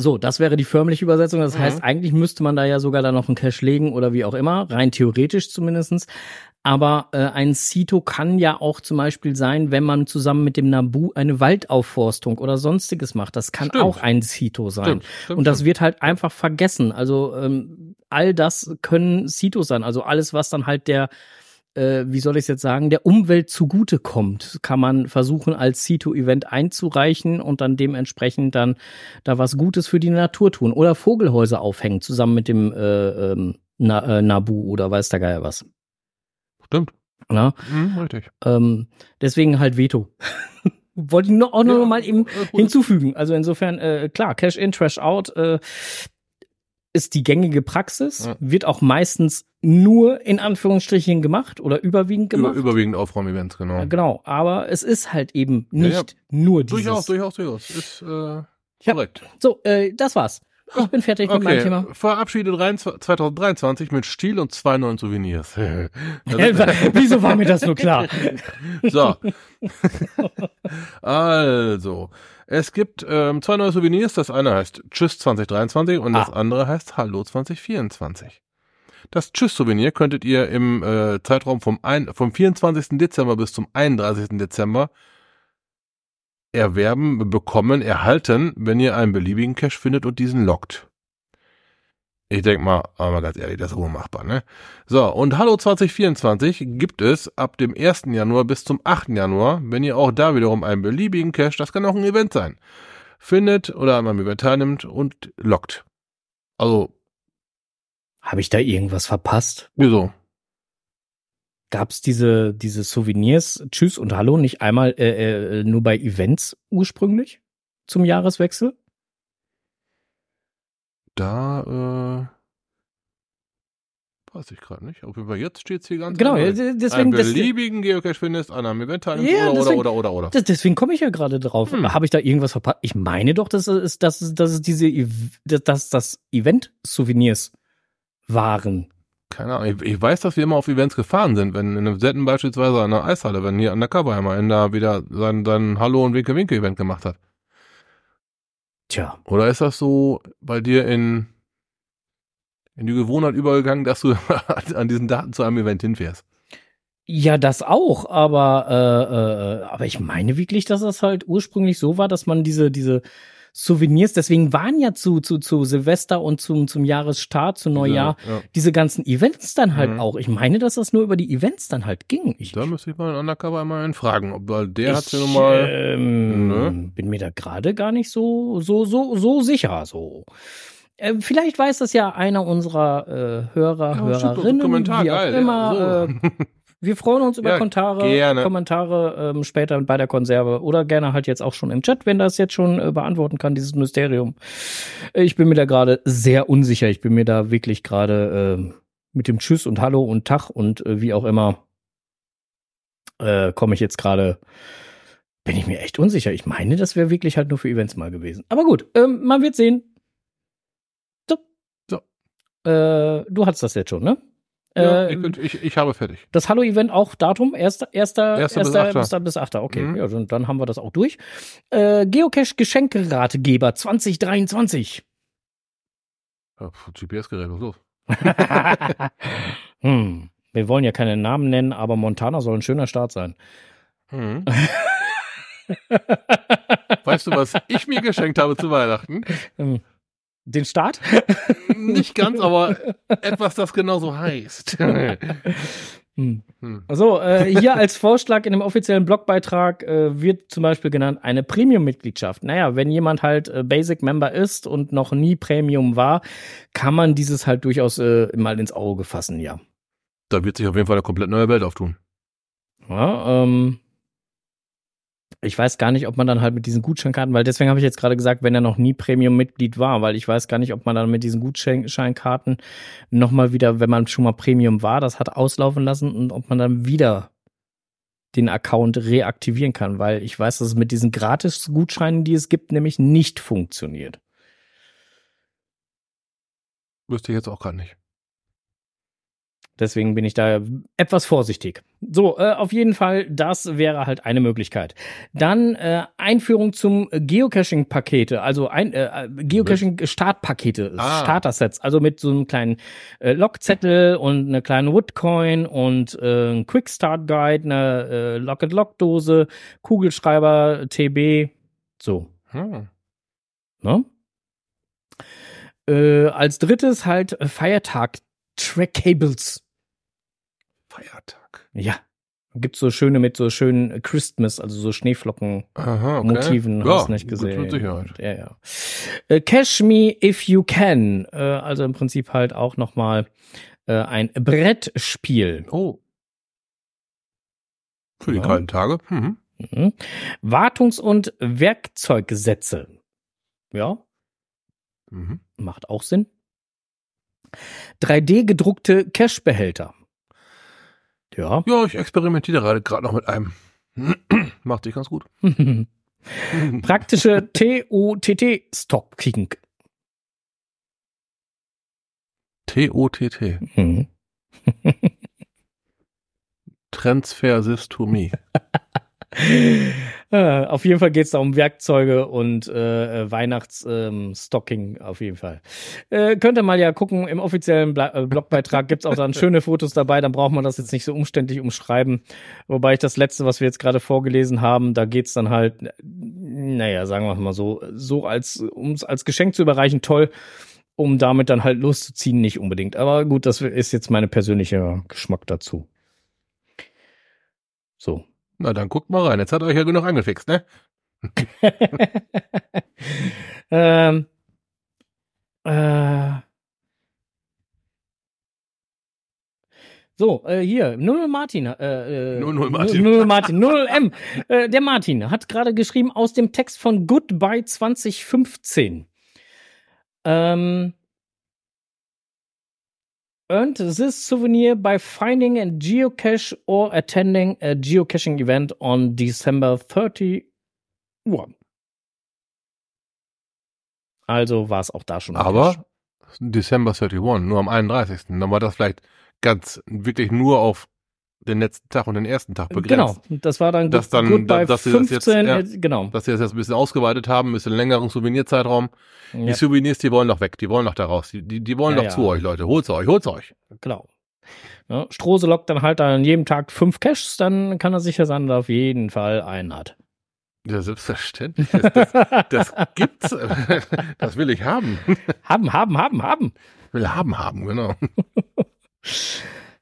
so, das wäre die förmliche Übersetzung. Das Mhm. heißt, eigentlich müsste man da ja sogar dann noch einen Cache legen oder wie auch immer, rein theoretisch zumindestens. Aber äh, ein Cito kann ja auch zum Beispiel sein, wenn man zusammen mit dem Nabu eine Waldaufforstung oder sonstiges macht. Das kann Stimmt. auch ein Cito sein. Stimmt, stimmt, Und das wird halt einfach vergessen. Also ähm, all das können Citos sein. Also alles, was dann halt der, äh, wie soll ich es jetzt sagen, der Umwelt zugutekommt, kann man versuchen als Cito-Event einzureichen und dann dementsprechend dann da was Gutes für die Natur tun. Oder Vogelhäuser aufhängen, zusammen mit dem äh, ähm, Na, äh, Nabu oder weiß der Geier was. Stimmt. Na? Mhm, richtig. Ähm, deswegen halt Veto. [laughs] Wollte ich nur, auch nur Ja, mal eben äh, hinzufügen. Also insofern, äh, klar, Cash in, Trash out äh, ist die gängige Praxis, Ja. wird auch meistens nur in Anführungsstrichen gemacht oder überwiegend Über, gemacht. überwiegend Aufräumevents, genau. Ja, genau, aber es ist halt eben nicht ja. nur dieses. Durchaus, durchaus, durchaus. Ist äh, Ja. korrekt. So, äh, das war's. Ich bin fertig mit meinem Okay, Thema. verabschiede 23 2023 mit Stil und zwei neuen Souvenirs. [laughs] Wieso war mir das nur klar? [laughs] So. [laughs] also, es gibt ähm, zwei neue Souvenirs. Das eine heißt Tschüss 2023 und das Ah. andere heißt Hallo 2024. Das Tschüss-Souvenir könntet ihr im äh, Zeitraum vom, ein, vom 24. Dezember bis zum 31. Dezember erwerben, bekommen, erhalten, wenn ihr einen beliebigen Cache findet und diesen lockt. Ich denk mal, aber ganz ehrlich, das ist unmachbar, ne? So, und Hallo 2024 gibt es ab dem 1. Januar bis zum 8. Januar, wenn ihr auch da wiederum einen beliebigen Cache, das kann auch ein Event sein, findet oder an einem Event teilnimmt und lockt. Also, Habe ich da irgendwas verpasst? wieso? Gab's diese, diese Souvenirs, Tschüss und Hallo, nicht einmal äh, äh, nur bei Events ursprünglich zum Jahreswechsel? Da, äh, weiß ich gerade nicht. Auf jeden Fall jetzt steht's hier ganz Genau, neu. ja, deswegen, einen beliebigen Geocache findest, an einem Event teilnimmst Ja, oder, deswegen- oder, oder, oder, oder. das, deswegen komme ich ja gerade drauf. Hm. Habe ich da irgendwas verpasst? Ich meine doch, dass es, dass es, dass es diese, dass das Event-Souvenirs waren. Keine Ahnung. Ich, ich weiß, dass wir immer auf Events gefahren sind, wenn in einem Setten beispielsweise an der Eishalle, wenn hier Undercover einmal in da wieder sein, sein Hallo und Winke Winke Event gemacht hat. Tja, Oder ist das so bei dir in, in die Gewohnheit übergegangen, dass du [laughs] an diesen Daten zu einem Event hinfährst? Ja, das auch, aber äh, äh, aber ich meine wirklich, dass das halt ursprünglich so war, dass man diese diese Souvenirs, deswegen waren ja zu zu zu Silvester und zum zum Jahresstart, zu Neujahr Ja. diese ganzen Events dann halt Mhm. auch. Ich meine, dass das nur über die Events dann halt ging. Ich, Da müsste ich mal einen Undercover einmal einen fragen, ob weil der hat's ja nun mal. ähm, Ne? bin mir da gerade gar nicht so so so so sicher so. Äh, vielleicht weiß das ja einer unserer äh, Hörer, Ja, Hörerinnen, wie auch geil, immer. ja, äh, so. [laughs] Wir freuen uns über Ja, Kommentare. Kommentare ähm, später bei der Konserve oder gerne halt jetzt auch schon im Chat, wenn das jetzt schon äh, beantworten kann, dieses Mysterium. Äh, Ich bin mir da gerade sehr unsicher. Ich bin mir da wirklich gerade äh, mit dem Tschüss und Hallo und Tag und äh, wie auch immer äh, komme ich jetzt gerade. Bin ich mir echt unsicher. Ich meine, das wäre wirklich halt nur für Events mal gewesen. Aber gut, ähm, man wird sehen. So. So. Äh, du hattest das jetzt schon, ne? Ja, Äh, ich, ich, ich habe fertig. das Hallo-Event auch Datum? 1. 1. 1. Erster bis Achter. bis 8. Okay, Mhm. ja, dann, dann haben wir das auch durch. Äh, Geocache-Geschenkerategeber 2023. Ja, GPS-Gerät, was los? [laughs] hm. Wir wollen ja keine Namen nennen, aber Montana soll ein schöner Start sein. Mhm. [laughs] Weißt du, was ich mir geschenkt habe zu Weihnachten? Ähm, Den Start? [laughs] Nicht ganz, [laughs] aber etwas, das genauso heißt. [laughs] Hm. Hm. So, äh, hier als Vorschlag in dem offiziellen Blogbeitrag äh, wird zum Beispiel genannt eine Premium-Mitgliedschaft. Naja, wenn jemand halt äh, Basic-Member ist und noch nie Premium war, kann man dieses halt durchaus äh, mal ins Auge fassen, ja. Da wird sich auf jeden Fall eine komplett neue Welt auftun. Ja, ähm, ich weiß gar nicht, ob man dann halt mit diesen Gutscheinkarten, weil deswegen habe ich jetzt gerade gesagt, wenn er noch nie Premium-Mitglied war, weil ich weiß gar nicht, ob man dann mit diesen Gutscheinkarten nochmal wieder, wenn man schon mal Premium war, das hat auslaufen lassen und ob man dann wieder den Account reaktivieren kann, weil ich weiß, dass es mit diesen Gratis-Gutscheinen, die es gibt, nämlich nicht funktioniert. Wüsste ich jetzt auch gar nicht. Deswegen bin ich da etwas vorsichtig. So, äh, auf jeden Fall, das wäre halt eine Möglichkeit. Dann äh, Einführung zum Geocaching-Pakete, also ein äh, Geocaching-Startpakete, Ah. Starter-Sets, also mit so einem kleinen äh, Logzettel und eine kleine Woodcoin und äh, ein Quick-Start-Guide, eine äh, Lock-and-Lock-Dose, Kugelschreiber, TB, so. Hm. Ne? Äh, als drittes halt Feiertag-Track-Cables. Feiertag. Ja. Gibt's so schöne mit so schönen Christmas, also so Schneeflocken Aha, okay. Motiven, ja, hast nicht gesehen. Mit Sicherheit. Ja, ja. Äh, Cash Me If You Can, äh, also im Prinzip halt auch noch mal äh, ein Brettspiel. Oh. Für die Ja. kalten Tage. Mhm. Mhm. Wartungs- und Werkzeuggesetze. Ja, Mhm. macht auch Sinn. 3D gedruckte Cash-Behälter ja. Ja, ich experimentiere gerade noch mit einem. [clears throat] Macht sich ganz gut. [laughs] Praktische T-O-T-T Stop King. T-O-T-T. [laughs] [laughs] Äh, [laughs] auf jeden Fall geht es da um Werkzeuge und äh, Weihnachtsstocking ähm, auf jeden Fall. Äh, könnt ihr mal ja gucken, im offiziellen Bla äh, Blogbeitrag gibt's auch dann schöne Fotos dabei, dann braucht man das jetzt nicht so umständlich umschreiben. Wobei ich das letzte, was wir jetzt gerade vorgelesen haben, da geht's dann halt, naja, sagen wir mal so, so als, um es als Geschenk zu überreichen, toll, um damit dann halt loszuziehen, nicht unbedingt. Aber gut, das ist jetzt meine persönliche Geschmack dazu. So, Na, dann guckt mal rein. Jetzt hat euch ja genug angefixt, ne? [laughs] ähm, äh, so, äh, hier, 00 Martin. Äh, äh, 00 Martin. 00 Martin, 00 M. Äh, der Martin hat gerade geschrieben aus dem Text von Goodbye 2015. Ähm, earned this souvenir by finding a geocache or attending a geocaching event on December 31. Also war es auch da schon. ein Cache. Aber December 31, nur am 31. Dann war das vielleicht ganz, wirklich nur auf den letzten Tag und den ersten Tag begrenzt. Genau, das war dann, Dass dann- Goodbye dass sie das jetzt- 15, ja. äh, genau. Dass sie das jetzt ein bisschen ausgeweitet haben, ein bisschen längeren Souvenirzeitraum. Ja, Die Souvenirs, die wollen doch weg, die wollen doch da raus. Die, die, die wollen Ja, doch zu euch, Leute. Holt's euch, holt's euch. genau. Ja, Strose lockt dann halt an jedem Tag fünf Caches, dann kann er sicher sein, dass er auf jeden Fall einen hat. Ja, selbstverständlich. Das, das, das [laughs] gibt's. [laughs] Das will ich haben. haben, haben, haben, haben. Will haben, haben, genau. [laughs]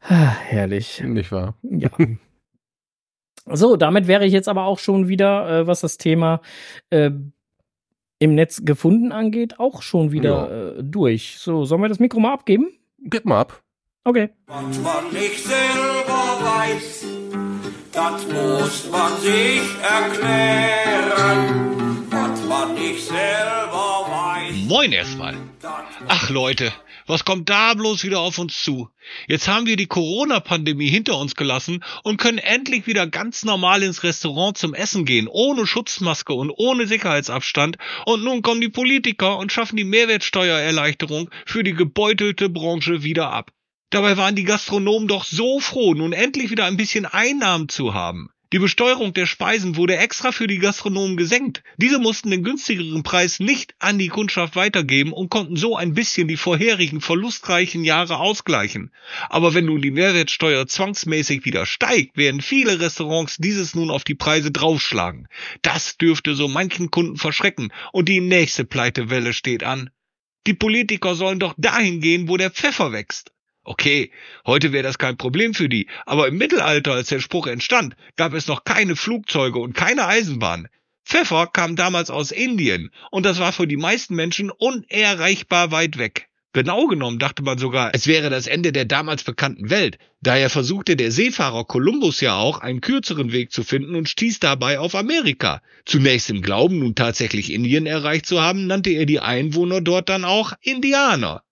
Ah, Herrlich. Nicht wahr? Ja. [laughs] So, damit wäre ich jetzt aber auch schon wieder, äh, was das Thema äh, im Netz gefunden angeht, auch schon wieder äh, durch. So, sollen wir das Mikro mal abgeben? Gib mal ab. Okay. Was man nicht selber weiß, das muss man sich erklären. Was man nicht selber weiß, Moin erstmal. Ach Leute, was kommt da bloß wieder auf uns zu? Jetzt haben wir die Corona-Pandemie hinter uns gelassen und können endlich wieder ganz normal ins Restaurant zum Essen gehen, ohne Schutzmaske und ohne Sicherheitsabstand. Und nun kommen die Politiker und schaffen die Mehrwertsteuererleichterung für die gebeutelte Branche wieder ab. Dabei waren die Gastronomen doch so froh, nun endlich wieder ein bisschen Einnahmen zu haben. Die Besteuerung der Speisen wurde extra für die Gastronomen gesenkt. Diese mussten den günstigeren Preis nicht an die Kundschaft weitergeben und konnten so ein bisschen die vorherigen verlustreichen Jahre ausgleichen. Aber wenn nun die Mehrwertsteuer zwangsmäßig wieder steigt, werden viele Restaurants dieses nun auf die Preise draufschlagen. Das dürfte so manchen Kunden verschrecken und die nächste Pleitewelle steht an. Die Politiker sollen doch dahin gehen, wo der Pfeffer wächst. Okay, heute wäre das kein Problem für die, aber im Mittelalter, als der Spruch entstand, gab es noch keine Flugzeuge und keine Eisenbahn. Pfeffer kam damals aus Indien und das war für die meisten Menschen unerreichbar weit weg. Genau genommen dachte man sogar, es wäre das Ende der damals bekannten Welt. Daher versuchte der Seefahrer Kolumbus ja auch, einen kürzeren Weg zu finden und stieß dabei auf Amerika. Zunächst im Glauben, nun tatsächlich Indien erreicht zu haben, nannte er die Einwohner dort dann auch Indianer.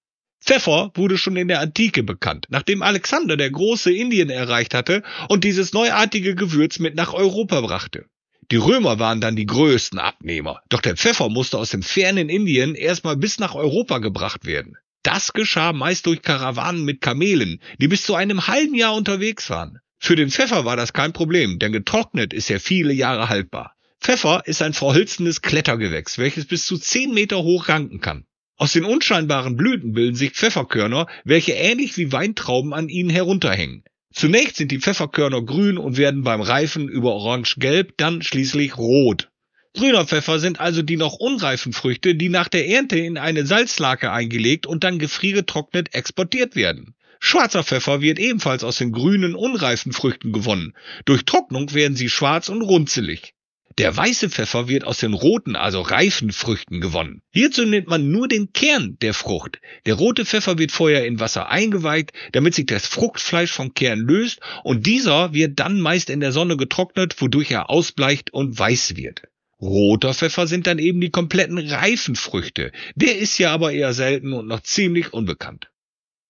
Pfeffer wurde schon in der Antike bekannt, nachdem Alexander der Große Indien erreicht hatte und dieses neuartige Gewürz mit nach Europa brachte. Die Römer waren dann die größten Abnehmer, doch der Pfeffer musste aus dem fernen Indien erstmal bis nach Europa gebracht werden. Das geschah meist durch Karawanen mit Kamelen, die bis zu einem halben Jahr unterwegs waren. Für den Pfeffer war das kein Problem, denn getrocknet ist er viele Jahre haltbar. Pfeffer ist ein verholzendes Klettergewächs, welches bis zu 10 Meter hoch ranken kann. Aus den unscheinbaren Blüten bilden sich Pfefferkörner, welche ähnlich wie Weintrauben an ihnen herunterhängen. Zunächst sind die Pfefferkörner grün und werden beim Reifen über orange-gelb, dann schließlich rot. Grüner Pfeffer sind also die noch unreifen Früchte, die nach der Ernte in eine Salzlake eingelegt und dann gefriergetrocknet exportiert werden. Schwarzer Pfeffer wird ebenfalls aus den grünen, unreifen Früchten gewonnen. Durch Trocknung werden sie schwarz und runzelig. Der weiße Pfeffer wird aus den roten, also reifen Früchten gewonnen. Hierzu nimmt man nur den Kern der Frucht. Der rote Pfeffer wird vorher in Wasser eingeweicht, damit sich das Fruchtfleisch vom Kern löst und dieser wird dann meist in der Sonne getrocknet, wodurch er ausbleicht und weiß wird. Roter Pfeffer sind dann eben die kompletten reifen Früchte. Der ist ja aber eher selten und noch ziemlich unbekannt.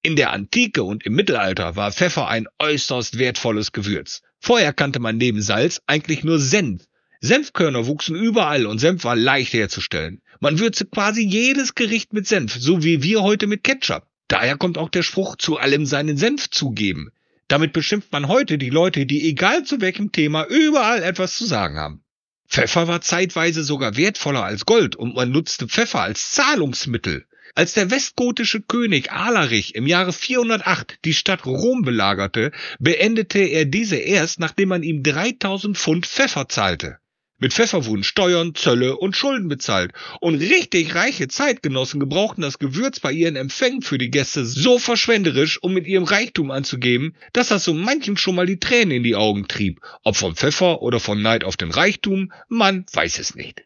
In der Antike und im Mittelalter war Pfeffer ein äußerst wertvolles Gewürz. Vorher kannte man neben Salz eigentlich nur Senf. Senfkörner wuchsen überall und Senf war leicht herzustellen. Man würzte quasi jedes Gericht mit Senf, so wie wir heute mit Ketchup. Daher kommt auch der Spruch, zu allem seinen Senf zugeben. Damit beschimpft man heute die Leute, die egal zu welchem Thema überall etwas zu sagen haben. Pfeffer war zeitweise sogar wertvoller als Gold und man nutzte Pfeffer als Zahlungsmittel. Als der westgotische König Alarich im Jahre 408 die Stadt Rom belagerte, beendete er diese erst, nachdem man ihm 3000 Pfund Pfeffer zahlte. Mit Pfeffer wurden Steuern, Zölle und Schulden bezahlt. Und richtig reiche Zeitgenossen gebrauchten das Gewürz bei ihren Empfängen für die Gäste so verschwenderisch, um mit ihrem Reichtum anzugeben, dass das so manchen schon mal die Tränen in die Augen trieb. Ob vom Pfeffer oder vom Neid auf den Reichtum, man weiß es nicht.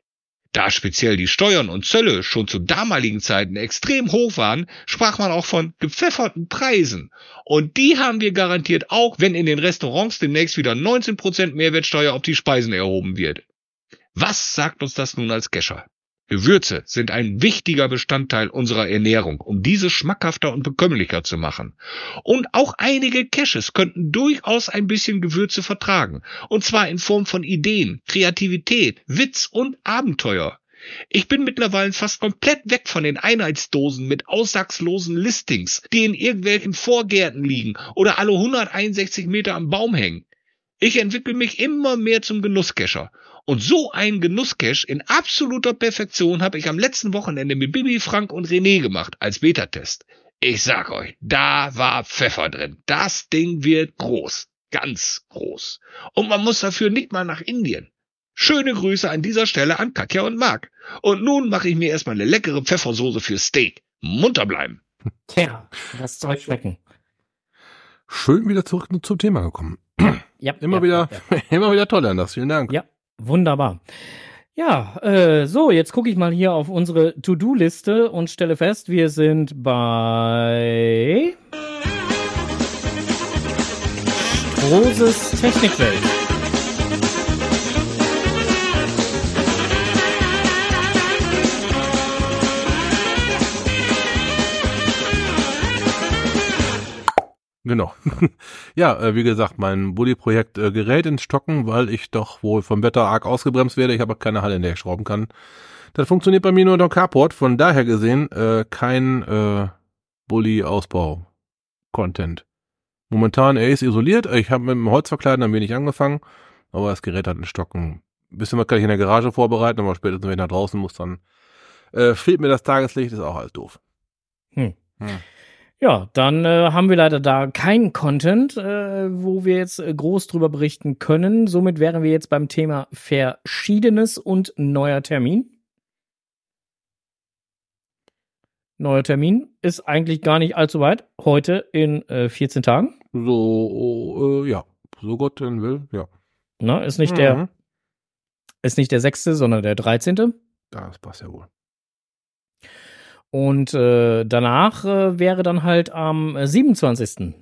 Da speziell die Steuern und Zölle schon zu damaligen Zeiten extrem hoch waren, sprach man auch von gepfefferten Preisen. Und die haben wir garantiert auch, wenn in den Restaurants demnächst wieder 19% Mehrwertsteuer auf die Speisen erhoben wird. Was sagt uns das nun als Kescher? Gewürze sind ein wichtiger Bestandteil unserer Ernährung, um diese schmackhafter und bekömmlicher zu machen. Und auch einige Caches könnten durchaus ein bisschen Gewürze vertragen. Und zwar in Form von Ideen, Kreativität, Witz und Abenteuer. Ich bin mittlerweile fast komplett weg von den Einheitsdosen mit aussagslosen Listings, die in irgendwelchen Vorgärten liegen oder alle 161 Meter am Baum hängen. Ich entwickle mich immer mehr zum Genusscacher. Und so einen Genusscache in absoluter Perfektion habe ich am letzten Wochenende mit Bibi, Frank und René gemacht als Beta-Test. Ich sag euch, da war Pfeffer drin. Das Ding wird groß. Ganz groß. Und man muss dafür nicht mal nach Indien. Schöne Grüße an dieser Stelle an Katja und Marc. Und nun mache ich mir erstmal eine leckere Pfeffersoße für Steak. Munter bleiben. Tja, das Zeug schmecken. Schön wieder zurück zum Thema gekommen. Ja, Immer ja, wieder, Ja, [laughs] immer wieder toll, Anders. Vielen Dank. ja, wunderbar. Ja, äh, so, jetzt gucke ich mal hier auf unsere To-Do-Liste und stelle fest, wir sind bei Roses Technikwelt. Genau. [laughs] ja, äh, wie gesagt, mein Bulli-Projekt äh, gerät ins Stocken, weil ich doch wohl vom Wetter arg ausgebremst werde. Ich habe keine Halle, in der ich schrauben kann. Das funktioniert bei mir nur dem Carport. Von daher gesehen äh, kein äh, Bulli-Ausbau-Content. Momentan, er ist isoliert. Ich habe mit dem Holzverkleiden ein wenig angefangen, aber das Gerät hat einen Stocken. Ein bisschen was kann ich in der Garage vorbereiten, aber spätestens, wenn ich nach draußen muss, dann äh, fehlt mir das Tageslicht, ist auch alles doof. Hm. Hm. Ja, dann äh, haben wir leider da keinen Content, äh, wo wir jetzt äh, groß drüber berichten können. Somit wären wir jetzt beim Thema Verschiedenes und neuer Termin. Neuer Termin ist eigentlich gar nicht allzu weit. Heute in äh, 14 Tagen. So, äh, ja, so Gott denn will, ja. Na, ist nicht der, Mhm. ist nicht der 6., sondern der 13. Das passt ja wohl. Und äh, danach äh, wäre dann halt am äh, 27.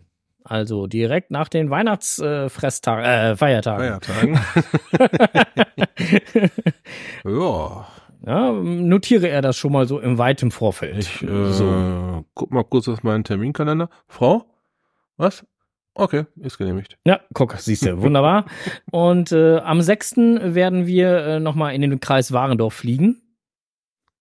Also direkt nach den Weihnachtsfresstagen, äh, Feiertagen. Feiertagen. [laughs] ja, Ja, notiere er das schon mal so im weiten Vorfeld. ich äh, so. guck mal kurz auf meinen Terminkalender. Frau? Was? Okay, ist genehmigt. Ja, guck, siehst du, wunderbar. [laughs] Und äh, am 6. werden wir äh, nochmal in den Kreis Warendorf fliegen,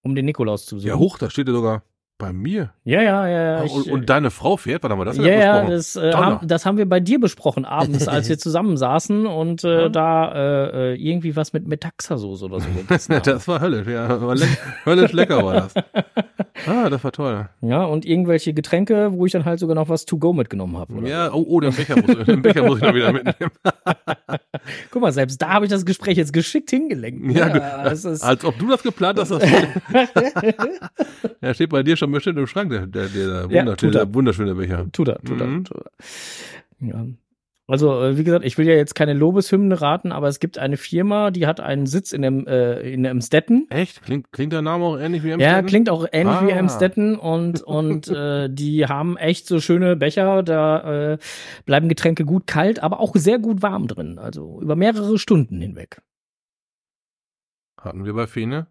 um den Nikolaus zu besuchen. Ja, hoch, da steht er sogar bei mir. Ja, ja, ja. ja. Ah, ich, und, und deine Frau fährt, warte mal, das ja, haben wir ja, das, äh, haben, das haben wir bei dir besprochen abends, [laughs] als wir zusammensaßen und äh, Ja. da äh, äh, irgendwie was mit Metaxasoße oder so [laughs] gegessen haben. das war höllisch, ja. War leck, höllisch lecker war das. [laughs] Ah, das war toll. Ja, und irgendwelche Getränke, wo ich dann halt sogar noch was to go mitgenommen habe. oder Ja, oh, oh, den Becher muss, den Becher muss ich noch wieder mitnehmen. Guck mal, selbst da habe ich das Gespräch jetzt geschickt hingelenkt. ne? Ja, gut. das ist, Als ob du das geplant hast. Das ja, steht bei dir schon bestimmt im Schrank, der, der, der, Ja, wunderschöne, er. der wunderschöne Becher. tut er, tut er, Mhm. tut er. Ja. Also, äh, wie gesagt, ich will ja jetzt keine Lobeshymne raten, aber es gibt eine Firma, die hat einen Sitz in dem, äh, in Emstetten. Echt? Klingt, klingt der Name auch ähnlich wie Ja, Amsterdam? klingt auch ähnlich wie Ah. Emstetten und, [laughs] und äh, die haben echt so schöne Becher, da äh, bleiben Getränke gut kalt, aber auch sehr gut warm drin, also über mehrere Stunden hinweg. Hatten wir bei Fene.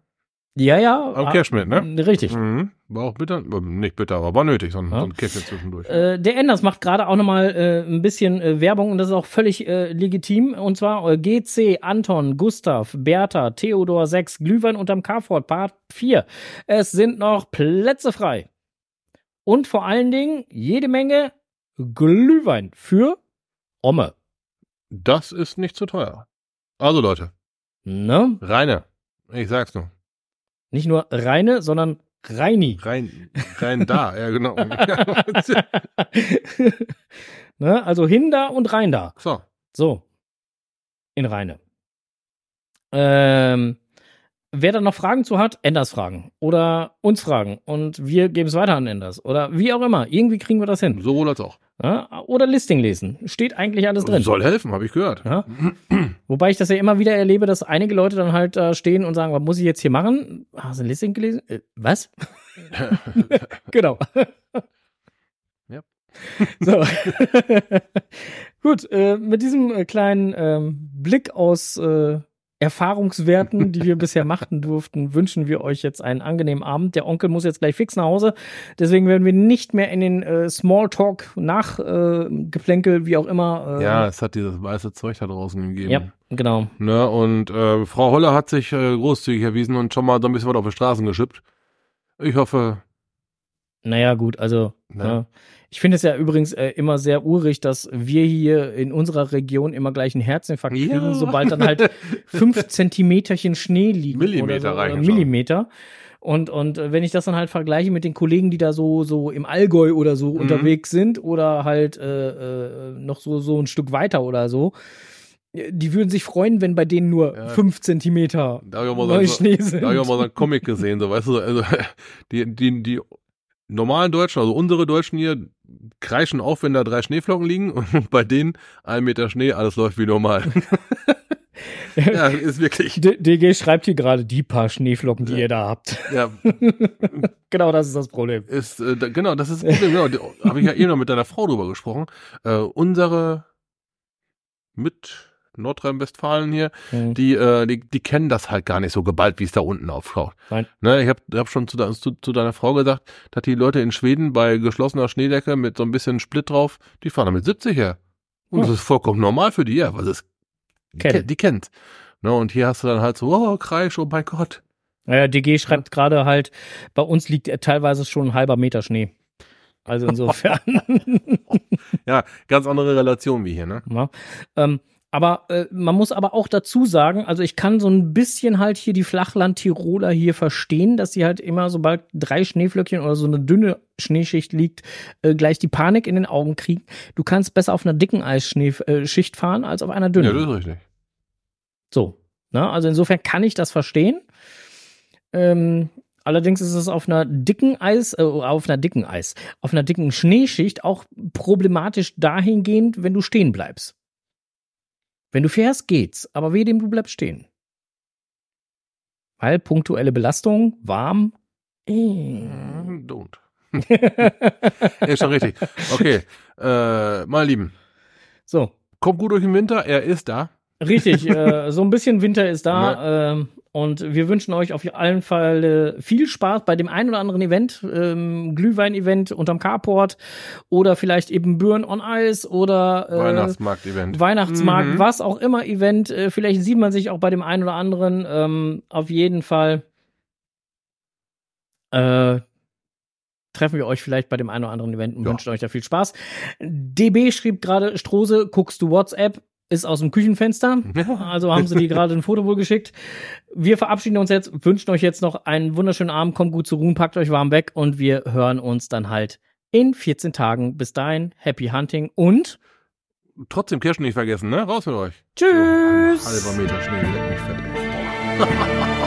Ja, ja. Am ah, Cashmit, ne? Richtig. Mhm. War auch bitter, äh, nicht bitter, aber war nötig, so ein, Ja. so ein Käffchen zwischendurch. Äh, der Enders macht gerade auch nochmal äh, ein bisschen äh, Werbung und das ist auch völlig äh, legitim. Und zwar äh, GC, Anton, Gustav, Bertha, Theodor 6, Glühwein unterm Carford, Part 4. Es sind noch Plätze frei. Und vor allen Dingen jede Menge Glühwein für Omme. Das ist nicht zu teuer. Also Leute, Ne? reine. Ich sag's nur. Nicht nur reine, sondern reini. Rein, rein da, ja genau. [laughs] ne? Also hin da und rein da. so, So. In Reine. Ähm, wer da noch Fragen zu hat, Enders fragen. Oder uns fragen. Und wir geben es weiter an Enders. Oder wie auch immer. Irgendwie kriegen wir das hin. sowohl als auch. Ja? Oder Listing lesen. Steht eigentlich alles drin. Soll helfen, habe ich gehört. Ja? Wobei ich das ja immer wieder erlebe, dass einige Leute dann halt da stehen und sagen, was muss ich jetzt hier machen? Hast du ein Listing gelesen? Äh, was? [laughs] genau. Ja. So. [laughs] Gut, äh, mit diesem äh, kleinen ähm, Blick aus äh, Erfahrungswerten, die wir bisher machten durften, wünschen wir euch jetzt einen angenehmen Abend. Der Onkel muss jetzt gleich fix nach Hause. Deswegen werden wir nicht mehr in den äh, Smalltalk nach äh, Geplänkel, wie auch immer. Äh, Ja, es hat dieses weiße Zeug da draußen gegeben. Ja, genau. Ne, und äh, Frau Holle hat sich äh, großzügig erwiesen und schon mal so ein bisschen was auf die Straßen geschippt. Ich hoffe, Naja, gut, also Ne? ja. Ich finde es ja übrigens äh, immer sehr urig, dass wir hier in unserer Region immer gleich einen Herzinfarkt Ja. kriegen, sobald dann halt fünf [laughs] Zentimeterchen Schnee liegen. Millimeter oder so, oder. Millimeter. Und, und äh, wenn ich das dann halt vergleiche mit den Kollegen, die da so, so im Allgäu oder so Mhm. unterwegs sind oder halt äh, äh, noch so, so ein Stück weiter oder so, äh, die würden sich freuen, wenn bei denen nur Ja. fünf Zentimeter da habe mal so, sind. da hab ich auch mal so einen Comic gesehen, so weißt du, also [laughs] die, die, die normalen Deutschen, also unsere Deutschen hier, kreischen auf, wenn da drei Schneeflocken liegen [laughs] und bei denen ein Meter Schnee, alles läuft wie normal. [laughs] ja, ist wirklich, D- DG schreibt hier gerade die paar Schneeflocken, die ihr da habt. ja, [laughs] genau, das ist das Problem. ist, äh, da, genau, das ist das Problem, genau, habe ich ja eben noch mit deiner Frau drüber gesprochen. Äh, unsere mit Nordrhein-Westfalen hier, Mhm. die, äh, die, die kennen das halt gar nicht so geballt, wie es da unten auftaucht. Nein. Ne, ich habe hab schon zu, zu, zu deiner Frau gesagt, dass die Leute in Schweden bei geschlossener Schneedecke mit so ein bisschen Split drauf, die fahren damit 70 her. Und das ist vollkommen normal für die, ja, weil es die, kennt- die kennt. Ne, und hier hast du dann halt so, oh, Kreisch, oh mein Gott. Naja, DG schreibt gerade halt, bei uns liegt teilweise schon ein halber Meter Schnee. Also [laughs] insofern. Ja, ganz andere Relation wie hier, ne? ja. ähm, aber äh, man muss aber auch dazu sagen, also ich kann so ein bisschen halt hier die Flachland-Tiroler hier verstehen, dass sie halt immer, sobald drei Schneeflöckchen oder so eine dünne Schneeschicht liegt, äh, gleich die Panik in den Augen kriegen. Du kannst besser auf einer dicken Eisschicht äh, fahren als auf einer dünnen. Ja, das ist richtig. So. Ne? Also insofern kann ich das verstehen. Ähm, allerdings ist es auf einer dicken Eis, äh, auf einer dicken Eis, auf einer dicken Schneeschicht auch problematisch dahingehend, wenn du stehen bleibst. Wenn du fährst, geht's, aber weh dem du bleibst stehen. Weil punktuelle Belastung, warm. Hm, Don't. [laughs] ist schon richtig. Okay, äh, meine Lieben, So, kommt gut durch den Winter, er ist da. Richtig, äh, [laughs] so ein bisschen Winter ist da ähm, und wir wünschen euch auf allen Fall äh, viel Spaß bei dem einen oder anderen Event, ähm, Glühwein-Event unterm Carport oder vielleicht eben Büren on Ice oder äh, Weihnachtsmarkt-Event. Weihnachtsmarkt, Mhm. was auch immer Event. Äh, vielleicht sieht man sich auch bei dem einen oder anderen. Ähm, auf jeden Fall äh, treffen wir euch vielleicht bei dem einen oder anderen Event und Ja. wünschen euch da viel Spaß. DB schrieb gerade, Strose, guckst du WhatsApp? Ist aus dem Küchenfenster. [laughs] Also haben sie dir gerade ein Foto wohl geschickt. Wir verabschieden uns jetzt, wünschen euch jetzt noch einen wunderschönen Abend, kommt gut zur Ruhe, packt euch warm weg und wir hören uns dann halt in 14 Tagen. Bis dahin, happy hunting und Trotzdem Kirschen nicht vergessen, ne? Raus mit euch. tschüss! So, halber Meter Schnee, leck mich fett. [laughs]